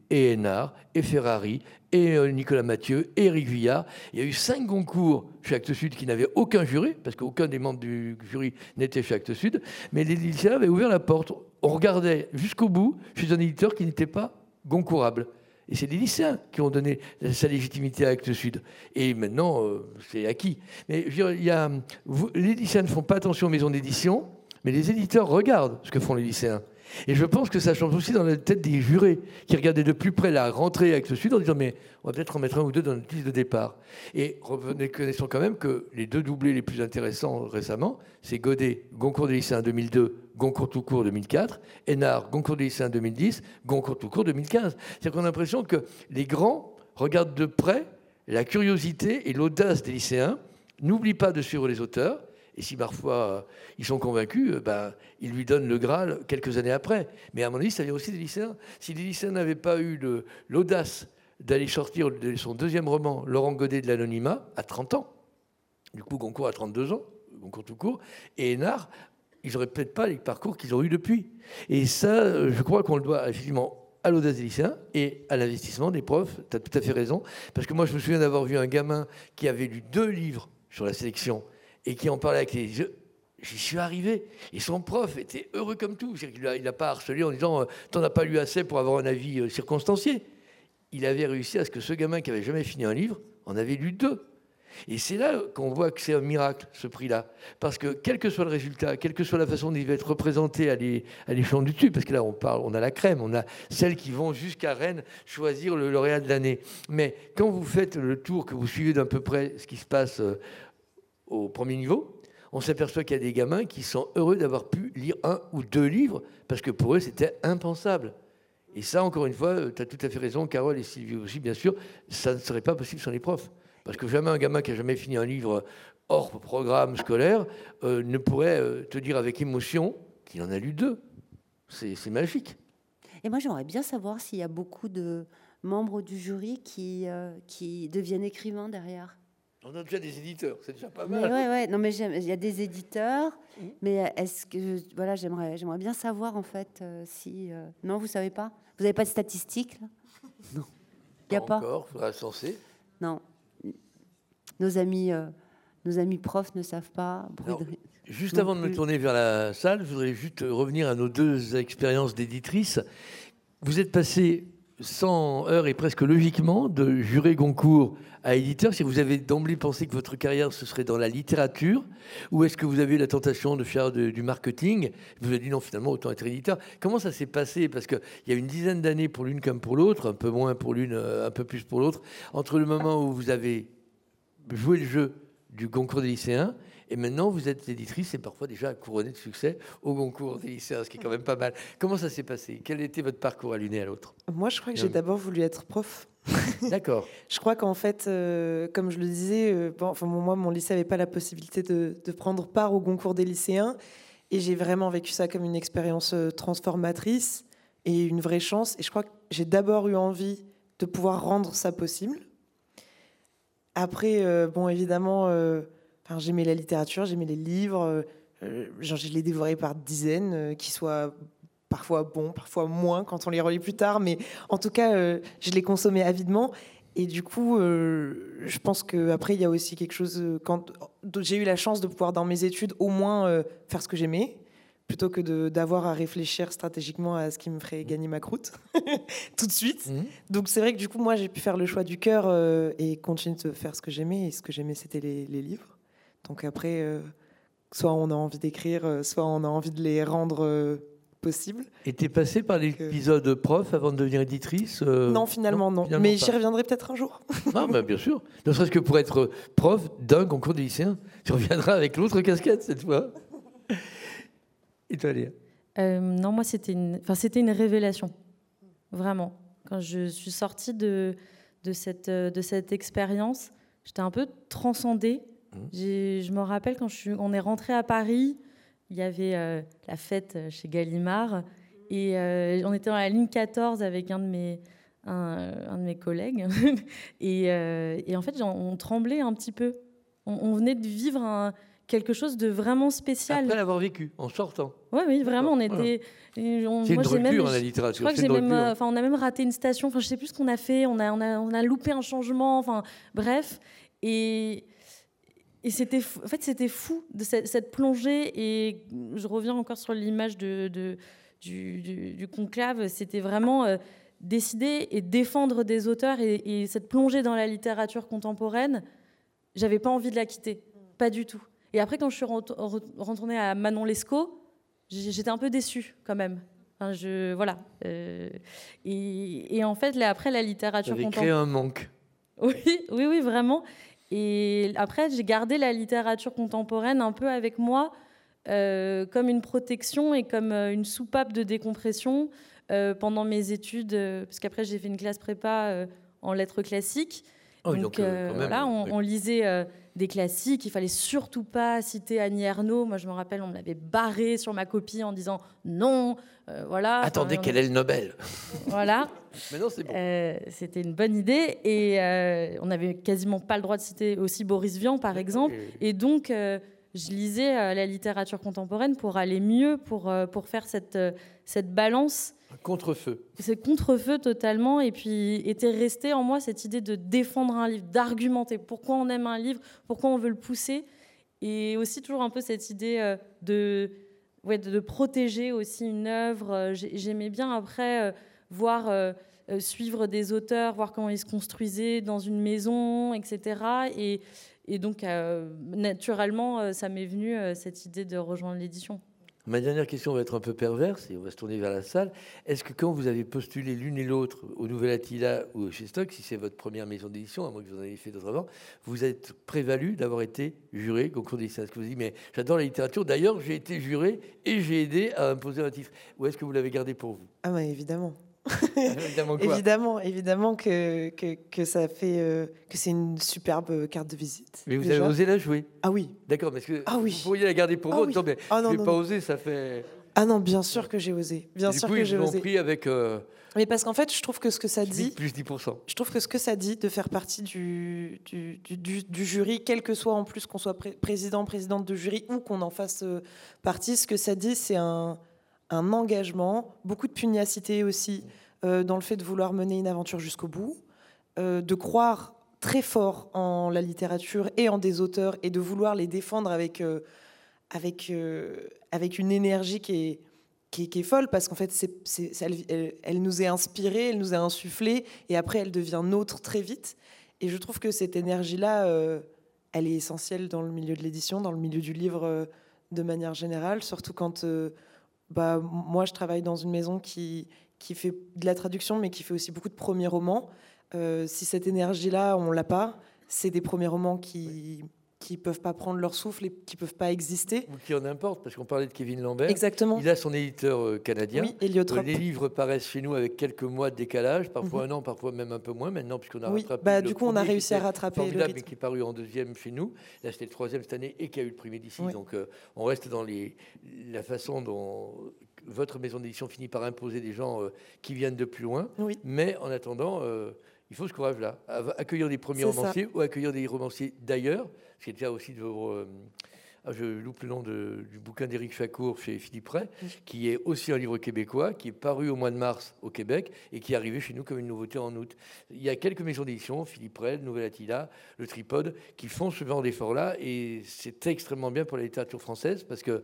et Hénard, et Ferrari, et euh, Nicolas Mathieu, et Eric Villard. Il y a eu cinq concours chez Actes Sud qui n'avaient aucun jury, parce qu'aucun des membres du jury n'était chez Actes Sud, mais les lycéens avaient ouvert la porte. On regardait jusqu'au bout chez un éditeur qui n'était pas concourable. Et c'est les lycéens qui ont donné sa légitimité à Actes Sud. Et maintenant, euh, c'est acquis. Mais a, les lycéens ne font pas attention aux maisons d'édition, mais les éditeurs regardent ce que font les lycéens. Et je pense que ça change aussi dans la tête des jurés qui regardaient de plus près la rentrée avec ce suite en disant mais on va peut-être en mettre un ou deux dans notre liste de départ. Et reconnaissons quand même que les deux doublés les plus intéressants récemment, c'est Godet, Goncourt des lycéens 2002, Goncourt tout court 2004, Hénard, Goncourt des lycéens 2010, Goncourt tout court 2015. C'est-à-dire qu'on a l'impression que les grands regardent de près la curiosité et l'audace des lycéens, n'oublient pas de suivre les auteurs, et si parfois euh, ils sont convaincus, euh, ben, ils lui donnent le Graal quelques années après. Mais à mon avis, ça vient aussi des lycéens. Si les lycéens n'avaient pas eu l'audace d'aller sortir son deuxième roman, Laurent Godet de l'anonymat, à 30 ans, du coup Goncourt à 32 ans, Goncourt tout court, et Hénard, ils n'auraient peut-être pas les parcours qu'ils ont eu depuis. Et ça, je crois qu'on le doit effectivement à l'audace des lycéens et à l'investissement des profs. Tu as tout à fait raison. Parce que moi, je me souviens d'avoir vu un gamin qui avait lu deux livres sur la sélection et qui en parlait avec les yeux. J'y suis arrivé. Et son prof était heureux comme tout. Il n'a pas harcelé en disant euh, T'en as pas lu assez pour avoir un avis euh, circonstancié. Il avait réussi à ce que ce gamin qui avait jamais fini un livre en avait lu deux. Et c'est là qu'on voit que c'est un miracle, ce prix-là. Parce que quel que soit le résultat, quelle que soit la façon dont il va être représenté à l'échelon du dessus, parce que là, on, parle, on a la crème, on a celles qui vont jusqu'à Rennes choisir le lauréat de l'année. Mais quand vous faites le tour, que vous suivez d'un peu près ce qui se passe euh, au premier niveau, on s'aperçoit qu'il y a des gamins qui sont heureux d'avoir pu lire un ou deux livres, parce que pour eux, c'était impensable. Et ça, encore une fois, tu as tout à fait raison, Carole et Sylvie aussi, bien sûr, ça ne serait pas possible sans les profs. Parce que jamais un gamin qui a jamais fini un livre hors programme scolaire euh, ne pourrait euh, te dire avec émotion qu'il en a lu deux. C'est magique. Et moi, j'aimerais bien savoir s'il y a beaucoup de membres du jury euh, qui deviennent écrivains derrière. On a déjà des éditeurs, c'est déjà pas mal. Mais ouais, ouais, non, mais il y a des éditeurs, mmh. mais est-ce que voilà, j'aimerais, j'aimerais bien savoir en fait euh, si euh, non, vous savez pas, vous n'avez pas de statistiques là? Non, il y a pas. Encore, faudra censer. Non, nos amis, euh, nos amis profs ne savent pas. juste avant de me tourner vers la salle, je voudrais juste revenir à nos deux expériences d'éditrices. Vous êtes passé sans heure et presque logiquement de jurer Goncourt à éditeur Si vous avez d'emblée pensé que votre carrière ce serait dans la littérature, ou est-ce que vous avez eu la tentation de faire du marketing Vous avez dit non, finalement, autant être éditeur. Comment ça s'est passé? Parce qu'il y a une dizaine d'années pour l'une comme pour l'autre, un peu moins pour l'une, euh, un peu plus pour l'autre, entre le moment où vous avez joué le jeu du concours des lycéens et maintenant, vous êtes éditrice et parfois déjà couronnée de succès au concours des lycéens, ce qui est quand même pas mal. Comment ça s'est passé? Quel était votre parcours à l'une et à l'autre? Moi, je crois que j'ai d'abord voulu être prof. D'accord. je crois qu'en fait, euh, comme je le disais, euh, bon, enfin, moi, mon lycée n'avait pas la possibilité de, prendre part au concours des lycéens. Et j'ai vraiment vécu ça comme une expérience euh, transformatrice et une vraie chance. Et je crois que j'ai d'abord eu envie de pouvoir rendre ça possible. Après, bon, évidemment, j'aimais la littérature, j'aimais les livres. Euh, euh, genre, je les dévorais par dizaines, euh, qui soient parfois bons, parfois moins quand on les relit plus tard. Mais en tout cas, je les consommais avidement. Et du coup, je pense qu'après, il y a aussi quelque chose. Quand j'ai eu la chance de pouvoir, dans mes études, au moins faire ce que j'aimais, plutôt que d'avoir à réfléchir stratégiquement à ce qui me ferait gagner ma croûte tout de suite. Mmh. Donc c'est vrai que du coup, moi, j'ai pu faire le choix du cœur et continuer de faire ce que j'aimais. Et ce que j'aimais, c'était les, livres. Donc après, euh, soit on a envie d'écrire, euh, soit on a envie de les rendre euh, possibles. Et tu es passée par l'épisode prof avant de devenir éditrice Non, finalement non. Mais j'y reviendrai peut-être un jour. ah, bah, bien sûr. Ne serait-ce que pour être prof d'un concours de lycéens. Tu reviendras avec l'autre casquette cette fois. Et toi, Léa? Non, moi, c'était une... Enfin, c'était une révélation. Vraiment. Quand je suis sortie de, de cette, de cette expérience, j'étais un peu transcendée je me rappelle quand je suis, on est rentré à Paris, il y avait euh, la fête euh, chez Gallimard et euh, on était dans la ligne 14 avec un de mes, un, de mes collègues et, et, en fait on, tremblait un petit peu. On, venait de vivre un, quelque chose de vraiment spécial. Après l'avoir vécu, en sortant. Oui, oui, vraiment, on était. C'est une même, la littérature. Je crois que même, enfin, on a même raté une station. Enfin, je sais plus ce qu'on a fait. On a, on a, on a loupé un changement. Enfin, bref. Et et c'était en fait c'était fou de cette, plongée et je reviens encore sur l'image de, du, conclave. C'était vraiment euh, décider et défendre des auteurs et, cette plongée dans la littérature contemporaine j'avais pas envie de la quitter. Pas du tout. Et après quand je suis retournée à Manon Lescaut j'étais un peu déçue quand même. Je voilà euh, et, en fait là, après la littérature contemporaine créé un manque. Oui oui oui vraiment et après, j'ai gardé la littérature contemporaine un peu avec moi euh, comme une protection et comme euh, une soupape de décompression euh, pendant mes études, parce qu'après j'ai fait une classe prépa en lettres classiques. Oh, donc, voilà, on, lisait des classiques. Il fallait surtout pas citer Annie Ernaux. Moi, je me rappelle, on me l'avait barré sur ma copie en disant non. voilà. Attendez, quel est le Nobel? Voilà. Mais non, c'est bon. C'était une bonne idée. Et on n'avait quasiment pas le droit de citer aussi Boris Vian, par exemple. Et donc, je lisais la littérature contemporaine pour aller mieux, pour, pour faire cette, cette balance Contre-feu. C'est contre-feu totalement. Et puis était resté en moi cette idée de défendre un livre, d'argumenter pourquoi on aime un livre, pourquoi on veut le pousser. Et aussi toujours un peu cette idée euh, de, ouais, de, protéger aussi une œuvre. Euh, j'aimais bien après euh, voir, suivre des auteurs, voir comment ils se construisaient dans une maison, etc. Et, et donc, naturellement, ça m'est venu cette idée de rejoindre l'édition. Ma dernière question va être un peu perverse et on va se tourner vers la salle. Est-ce que quand vous avez postulé l'une et l'autre au Nouvel Attila ou chez Stock, si c'est votre première maison d'édition, à moins que vous en ayez fait d'autres avant, vous êtes prévalu d'avoir été juré concours des Est-ce que vous dites, mais j'adore la littérature, d'ailleurs j'ai été juré et j'ai aidé à imposer un titre Ou est-ce que vous l'avez gardé pour vous? Ah, oui, évidemment. évidemment, évidemment, que, que, ça fait euh, que c'est une superbe carte de visite. Mais vous avez osé la jouer Ah oui. D'accord, mais est-ce que ah, oui. vous pourriez la garder pour ah vous mais ah non, pas osé, ça fait. Ah non, bien sûr que j'ai osé. Bien sûr que j'ai osé. pris avec. Euh, mais parce qu'en fait, je trouve que ce que ça dit. Plus 10%. Je trouve que ce que ça dit de faire partie du, du, du, jury, quel que soit en plus qu'on soit président, présidente de jury ou qu'on en fasse euh, partie, ce que ça dit, c'est un un engagement, beaucoup de pugnacité aussi euh, dans le fait de vouloir mener une aventure jusqu'au bout, euh, de croire très fort en la littérature et en des auteurs et de vouloir les défendre avec, euh, avec, avec une énergie qui est, qui, est, folle parce qu'en fait, elle, nous est inspirée, elle nous a insufflé, et après, elle devient nôtre très vite. Et je trouve que cette énergie-là, elle est essentielle dans le milieu de l'édition, dans le milieu du livre de manière générale, surtout quand bah, moi, je travaille dans une maison qui, qui fait de la traduction, mais qui fait aussi beaucoup de premiers romans. si cette énergie-là, on l'a pas, c'est des premiers romans qui qui peuvent pas prendre leur souffle et qui peuvent pas exister. Ou qui en importe, parce qu'on parlait de Kevin Lambert. Exactement. Il a son éditeur euh, canadien. Oui, Heliotrope. Les livres paraissent chez nous avec quelques mois de décalage, parfois mhm. un an, parfois même un peu moins maintenant, puisqu'on a oui, rattrapé. Bah, du coup, on a réussi à rattraper le rythme. mais qui est paru en deuxième chez nous. Là, c'était le troisième cette année et qui a eu le premier d'ici. Donc, euh, on reste dans les, la façon dont votre maison d'édition finit par imposer des gens euh, qui viennent de plus loin. Oui. Mais en attendant, il faut ce courage-là. Accueillir des premiers romanciers ou accueillir des romanciers d'ailleurs qui est déjà aussi de vos. Euh, ah, je loupe le nom du bouquin d'Éric Chacour chez Philippe Ray, qui est aussi un livre québécois, qui est paru au mois de mars au Québec et qui est arrivé chez nous comme une nouveauté en août. Il y a quelques maisons d'édition, Philippe Ray, Nouvelle Attila, Le Tripode, qui font ce genre d'effort-là et c'est extrêmement bien pour la littérature française parce que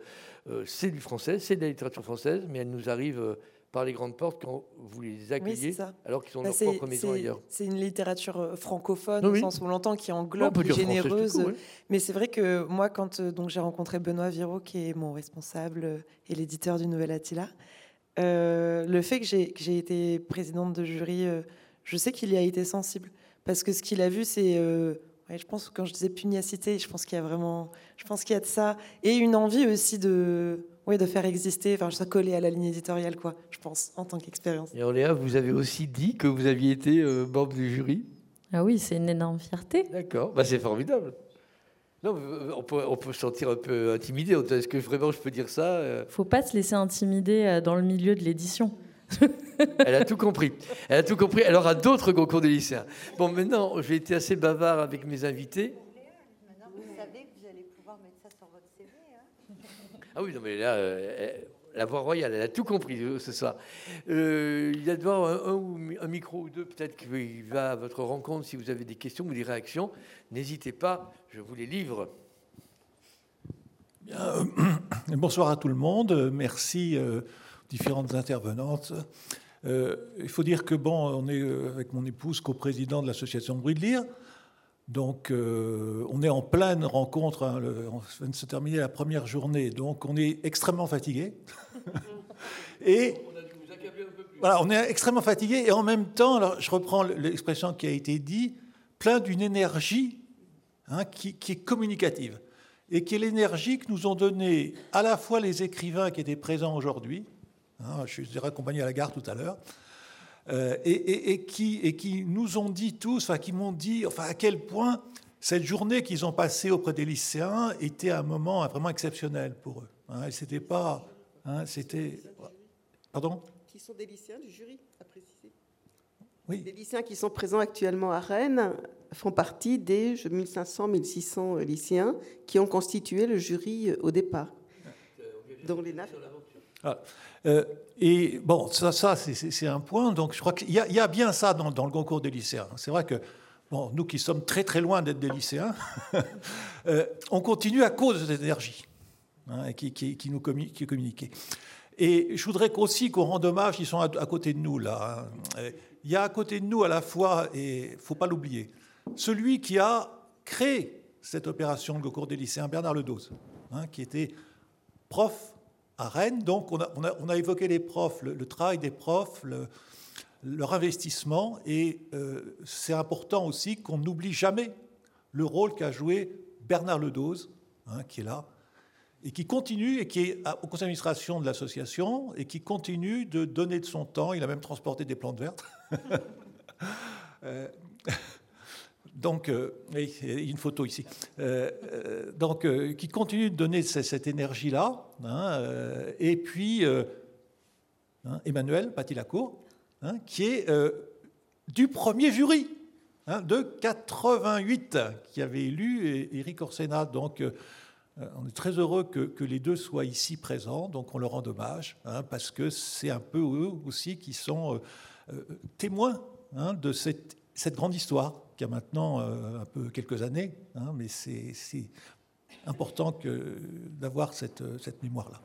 euh, c'est du français, c'est de la littérature française, mais elle nous arrive. Euh, par les grandes portes quand vous les accueillez, alors qu'ils sont dans bah, leur propre maison ailleurs. C'est une littérature euh, francophone, au sens où l'entend, qui englobe, généreuse. Mais c'est vrai que moi, quand euh, donc j'ai rencontré Benoît Viro, qui est mon responsable euh, et l'éditeur du Nouvel Attila, le fait que j'ai été présidente de jury, je sais qu'il y a été sensible. Parce que ce qu'il a vu, c'est je pense que quand je disais pugnacité, je pense qu'il y a vraiment, je pense qu'il y a de ça et une envie aussi de, oui, de faire exister, enfin, ça coller à la ligne éditoriale, quoi, je pense, en tant qu'expérience. Et Léa, vous avez aussi dit que vous aviez été euh, membre du jury Ah oui, c'est une énorme fierté. D'accord, bah, c'est formidable. Non, on peut, on peut se sentir un peu intimidé. Est-ce que vraiment je peux dire ça euh? Faut pas se laisser intimider euh, dans le milieu de l'édition. Elle a tout compris. Elle a tout compris. Elle aura d'autres concours de lycéens. Bon, maintenant, j'ai été assez bavard avec mes invités. Ah oui, non, mais là, euh, la voix royale, elle a tout compris euh, ce soir. Euh, il y a devant un, micro ou deux, peut-être qu'il va à votre rencontre si vous avez des questions ou des réactions. N'hésitez pas, je vous les livre. Bonsoir à tout le monde. Merci aux différentes intervenantes. il faut dire que, bon, on est avec mon épouse co-président de l'association Bruit de Lire. Donc, euh, on est en pleine rencontre. Hein, on vient de se terminer la première journée, donc on est extrêmement fatigué. et voilà, on est extrêmement fatigué et en même temps, alors je reprends l'expression qui a été dite, plein d'une énergie hein, qui, est communicative et qui est l'énergie que nous ont donnée à la fois les écrivains qui étaient présents aujourd'hui. Hein, je suis accompagné à la gare tout à l'heure euh, et, qui, et qui nous ont dit tous, enfin qui m'ont dit, enfin à quel point cette journée qu'ils ont passée auprès des lycéens était un moment vraiment exceptionnel pour eux. Hein, et c'était pas, hein, c'était, pardon? Qui sont des lycéens du jury, à préciser. Oui. Les lycéens qui sont présents actuellement à Rennes font partie des 1500-1600 lycéens qui ont constitué le jury au départ. Dont les ah. Euh, et bon, ça, c'est un point. Donc, je crois qu'il y, a bien ça dans, le concours des lycéens. C'est vrai que bon, nous qui sommes très très loin d'être des lycéens, euh, on continue à cause de cette énergie hein, qui, nous qui est communiquée. Et je voudrais aussi qu'on rende hommage, ils sont à, côté de nous là. Hein. Il y a à côté de nous à la fois, et il faut pas l'oublier, celui qui a créé cette opération de concours des lycéens, Bernard Ledoz, hein, qui était prof à Rennes. Donc, on a, évoqué les profs, le, travail des profs, leur investissement. Et euh, c'est important aussi qu'on n'oublie jamais le rôle qu'a joué Bernard Ledoz, hein, qui est là, et qui continue, et qui est au conseil d'administration de l'association, et qui continue de donner de son temps. Il a même transporté des plantes vertes. euh, donc, euh, une photo ici. Euh, euh, donc, qui continue de donner cette, énergie-là. Hein, et puis, hein, Emmanuel Paty-Lacour, hein, qui est du premier jury de 88, qui avait élu Éric Orsena. Donc, on est très heureux que, que, les deux soient ici présents. Donc, on leur rend hommage, parce que c'est un peu eux aussi qui sont témoins de cette, cette grande histoire il y a maintenant euh, un peu quelques années, hein, mais c'est important d'avoir cette, cette mémoire-là.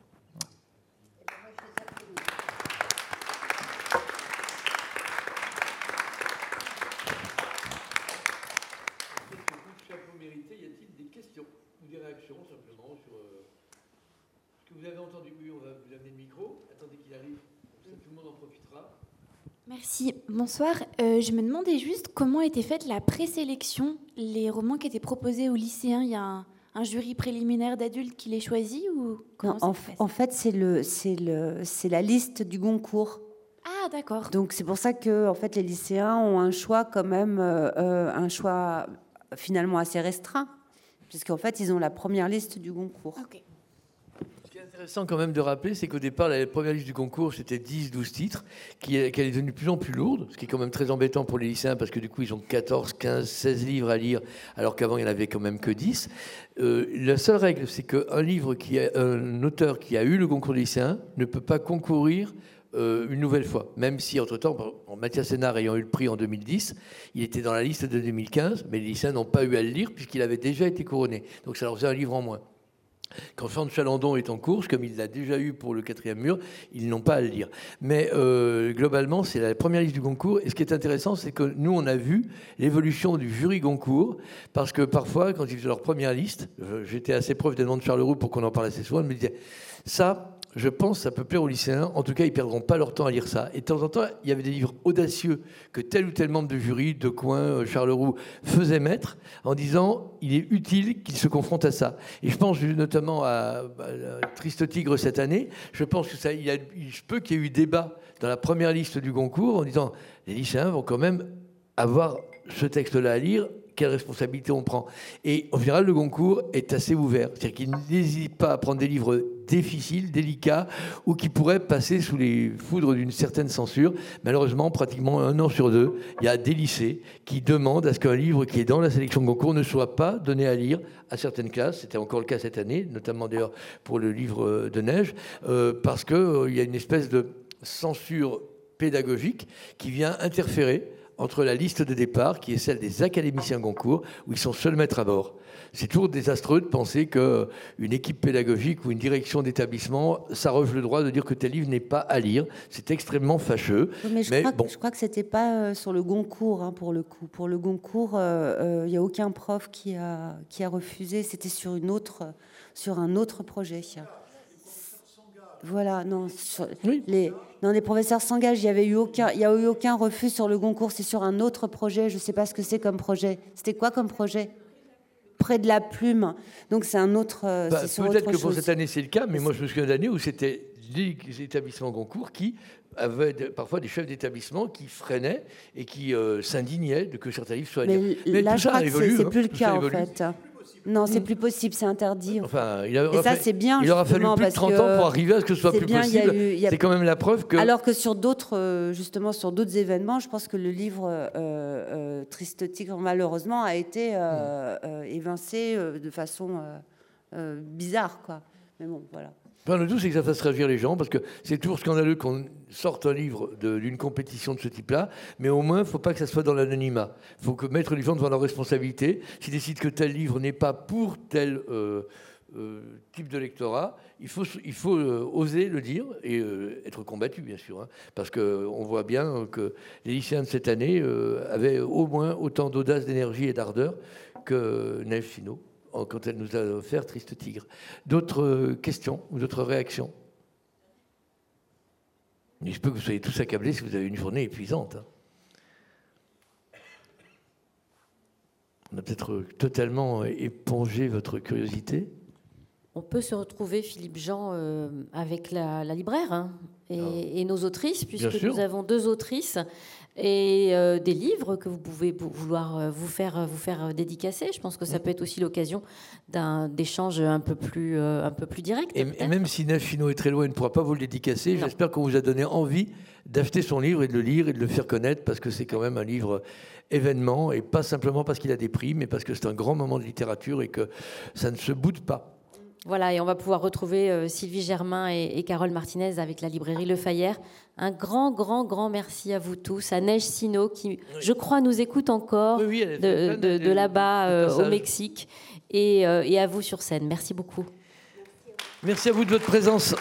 Merci. Bonsoir. Euh, je me demandais juste comment était faite la présélection, les romans qui étaient proposés aux lycéens. Il y a un, un jury préliminaire d'adultes qui les choisit ou en, fait, c'est le, c'est le, c'est la liste du Goncourt. Ah, d'accord. Donc c'est pour ça que en fait les lycéens ont un choix quand même, euh, euh, un choix finalement assez restreint, puisqu'en fait ils ont la première liste du Goncourt. Intéressant quand même de rappeler, c'est qu'au départ, la première liste du concours, c'était 10-12 titres, qui est- est devenue de plus en plus lourde, ce qui est quand même très embêtant pour les lycéens, parce que du coup, ils ont 14, 15, 16 livres à lire, alors qu'avant, il n'y en avait quand même que 10. Euh, la seule règle, c'est qu'un livre qui a, un auteur qui a eu le concours des lycéens ne peut pas concourir euh, une nouvelle fois, même si entre-temps, Mathias Sénard ayant eu le prix en 2010, il était dans la liste de 2015, mais les lycéens n'ont pas eu à le lire puisqu'il avait déjà été couronné. Donc ça leur faisait un livre en moins. Quand de Chalandon est en course, comme il l'a déjà eu pour le quatrième mur, ils n'ont pas à le lire. Mais euh, globalement, c'est la première liste du concours. Et ce qui est intéressant, c'est que nous, on a vu l'évolution du jury Goncourt, parce que parfois, quand ils faisaient leur première liste, j'étais assez proche des demandes de Charleroux pour qu'on en parle assez souvent, ils me disaient ça. Je pense ça peut plaire aux lycéens. En tout cas, ils perdront pas leur temps à lire ça. Et de temps en temps, il y avait des livres audacieux que tel ou tel membre de jury, de coin, euh, Charleroux, faisait mettre en disant il est utile qu'il se confronte à ça. Et je pense notamment à, bah, Triste Tigre cette année. Je pense que ça, il, y a, qu'il y ait eu débat dans la première liste du concours en disant les lycéens vont quand même avoir ce texte-là à lire. Quelle responsabilité on prend? Et en général, le concours est assez ouvert. C'est-à-dire qu'il n'hésite pas à prendre des livres difficiles, délicats, ou qui pourraient passer sous les foudres d'une certaine censure. Malheureusement, pratiquement un an sur deux, il y a des lycées qui demandent à ce qu'un livre qui est dans la sélection concours ne soit pas donné à lire à certaines classes. C'était encore le cas cette année, notamment d'ailleurs pour le livre euh, de neige, euh, parce qu'il y a une espèce de censure pédagogique qui vient interférer entre la liste de départ, qui est celle des académiciens Goncourt, où ils sont seuls maîtres à bord. C'est toujours désastreux de penser qu'une équipe pédagogique ou une direction d'établissement s'arroge le droit de dire que tel livre n'est pas à lire. C'est extrêmement fâcheux. Oui, Mais je, Mais crois, bon. que, je crois que c'était pas euh, sur le Goncourt hein, pour le coup. Pour le Goncourt, il n'y a aucun prof qui a, qui a refusé. C'était sur, une autre, sur un autre projet. Voilà, non, sur les, non, les professeurs s'engagent. Il n'y avait eu aucun, il y a eu aucun refus sur le Goncourt. C'est sur un autre projet. Je ne sais pas ce que c'est comme projet. C'était quoi comme projet? Près de la plume. Donc c'est un autre. euh, Bah, Peut-être que pour cette année c'est le cas, mais moi je me souviens d'années où c'était les établissements Goncourt qui avaient parfois des chefs d'établissement qui freinaient et qui euh, s'indignaient de que certains livres soient Mais lire. là, tout je ça crois que c'est hein, plus le cas en fait. Non, c'est plus possible, c'est interdit. Enfin, il a- Et ça, c'est bien. Il aura fallu plus de parce 30 que ans pour arriver à ce que ce soit plus bien, possible. a- C'est quand même la preuve que. Alors que sur d'autres, euh, justement, sur d'autres événements, je pense que le livre euh, euh, Triste Tigre, malheureusement, a été euh, euh, évincé de façon bizarre, quoi. Mais bon, voilà. Le tout, c'est que ça fasse réagir les gens, parce que c'est toujours scandaleux qu'on sorte un livre d'une compétition de ce type-là, mais au moins, il ne faut pas que ça soit dans l'anonymat. Il faut mettre les gens devant leurs responsabilités. S'ils décident que tel livre n'est pas pour tel euh, euh, type de lectorat, il faut, euh, oser le dire et être combattu, bien sûr. hein, parce qu'on voit bien que les lycéens de cette année avaient au moins autant d'audace, d'énergie et d'ardeur que Finot en- quand elle nous a offert Triste Tigre. D'autres euh, questions ou d'autres réactions? Il se peut que vous soyez tous accablés si vous avez une journée épuisante. hein. On a peut-être euh, totalement euh, épongé votre curiosité. On peut se retrouver, Philippe Jean, euh, avec la, la libraire hein, et, et nos autrices, puisque nous avons deux autrices et euh, des livres que vous pouvez vou- vouloir euh, vous faire, vous faire euh, dédicacer. Je pense que ça peut être aussi l'occasion d'un d'échanges un peu plus, euh, un peu plus direct. Et, et même si Neige Finot est très loin et ne pourra pas vous le dédicacer, j'espère qu'on vous a donné envie d'acheter son livre et de le lire et de le faire connaître parce que c'est quand même un livre événement et pas simplement parce qu'il a des prix, mais parce que c'est un grand moment de littérature et que ça ne se boude pas. Voilà, et on va pouvoir retrouver euh, Sylvie Germain et, et Carole Martinez avec la librairie Le Fayère. Un grand, grand, grand merci à vous tous, à Neige Sino qui, je crois, nous écoute encore de, là-bas euh, au. Mexique, et, euh, et à vous sur scène. Merci beaucoup. Merci à vous de votre présence.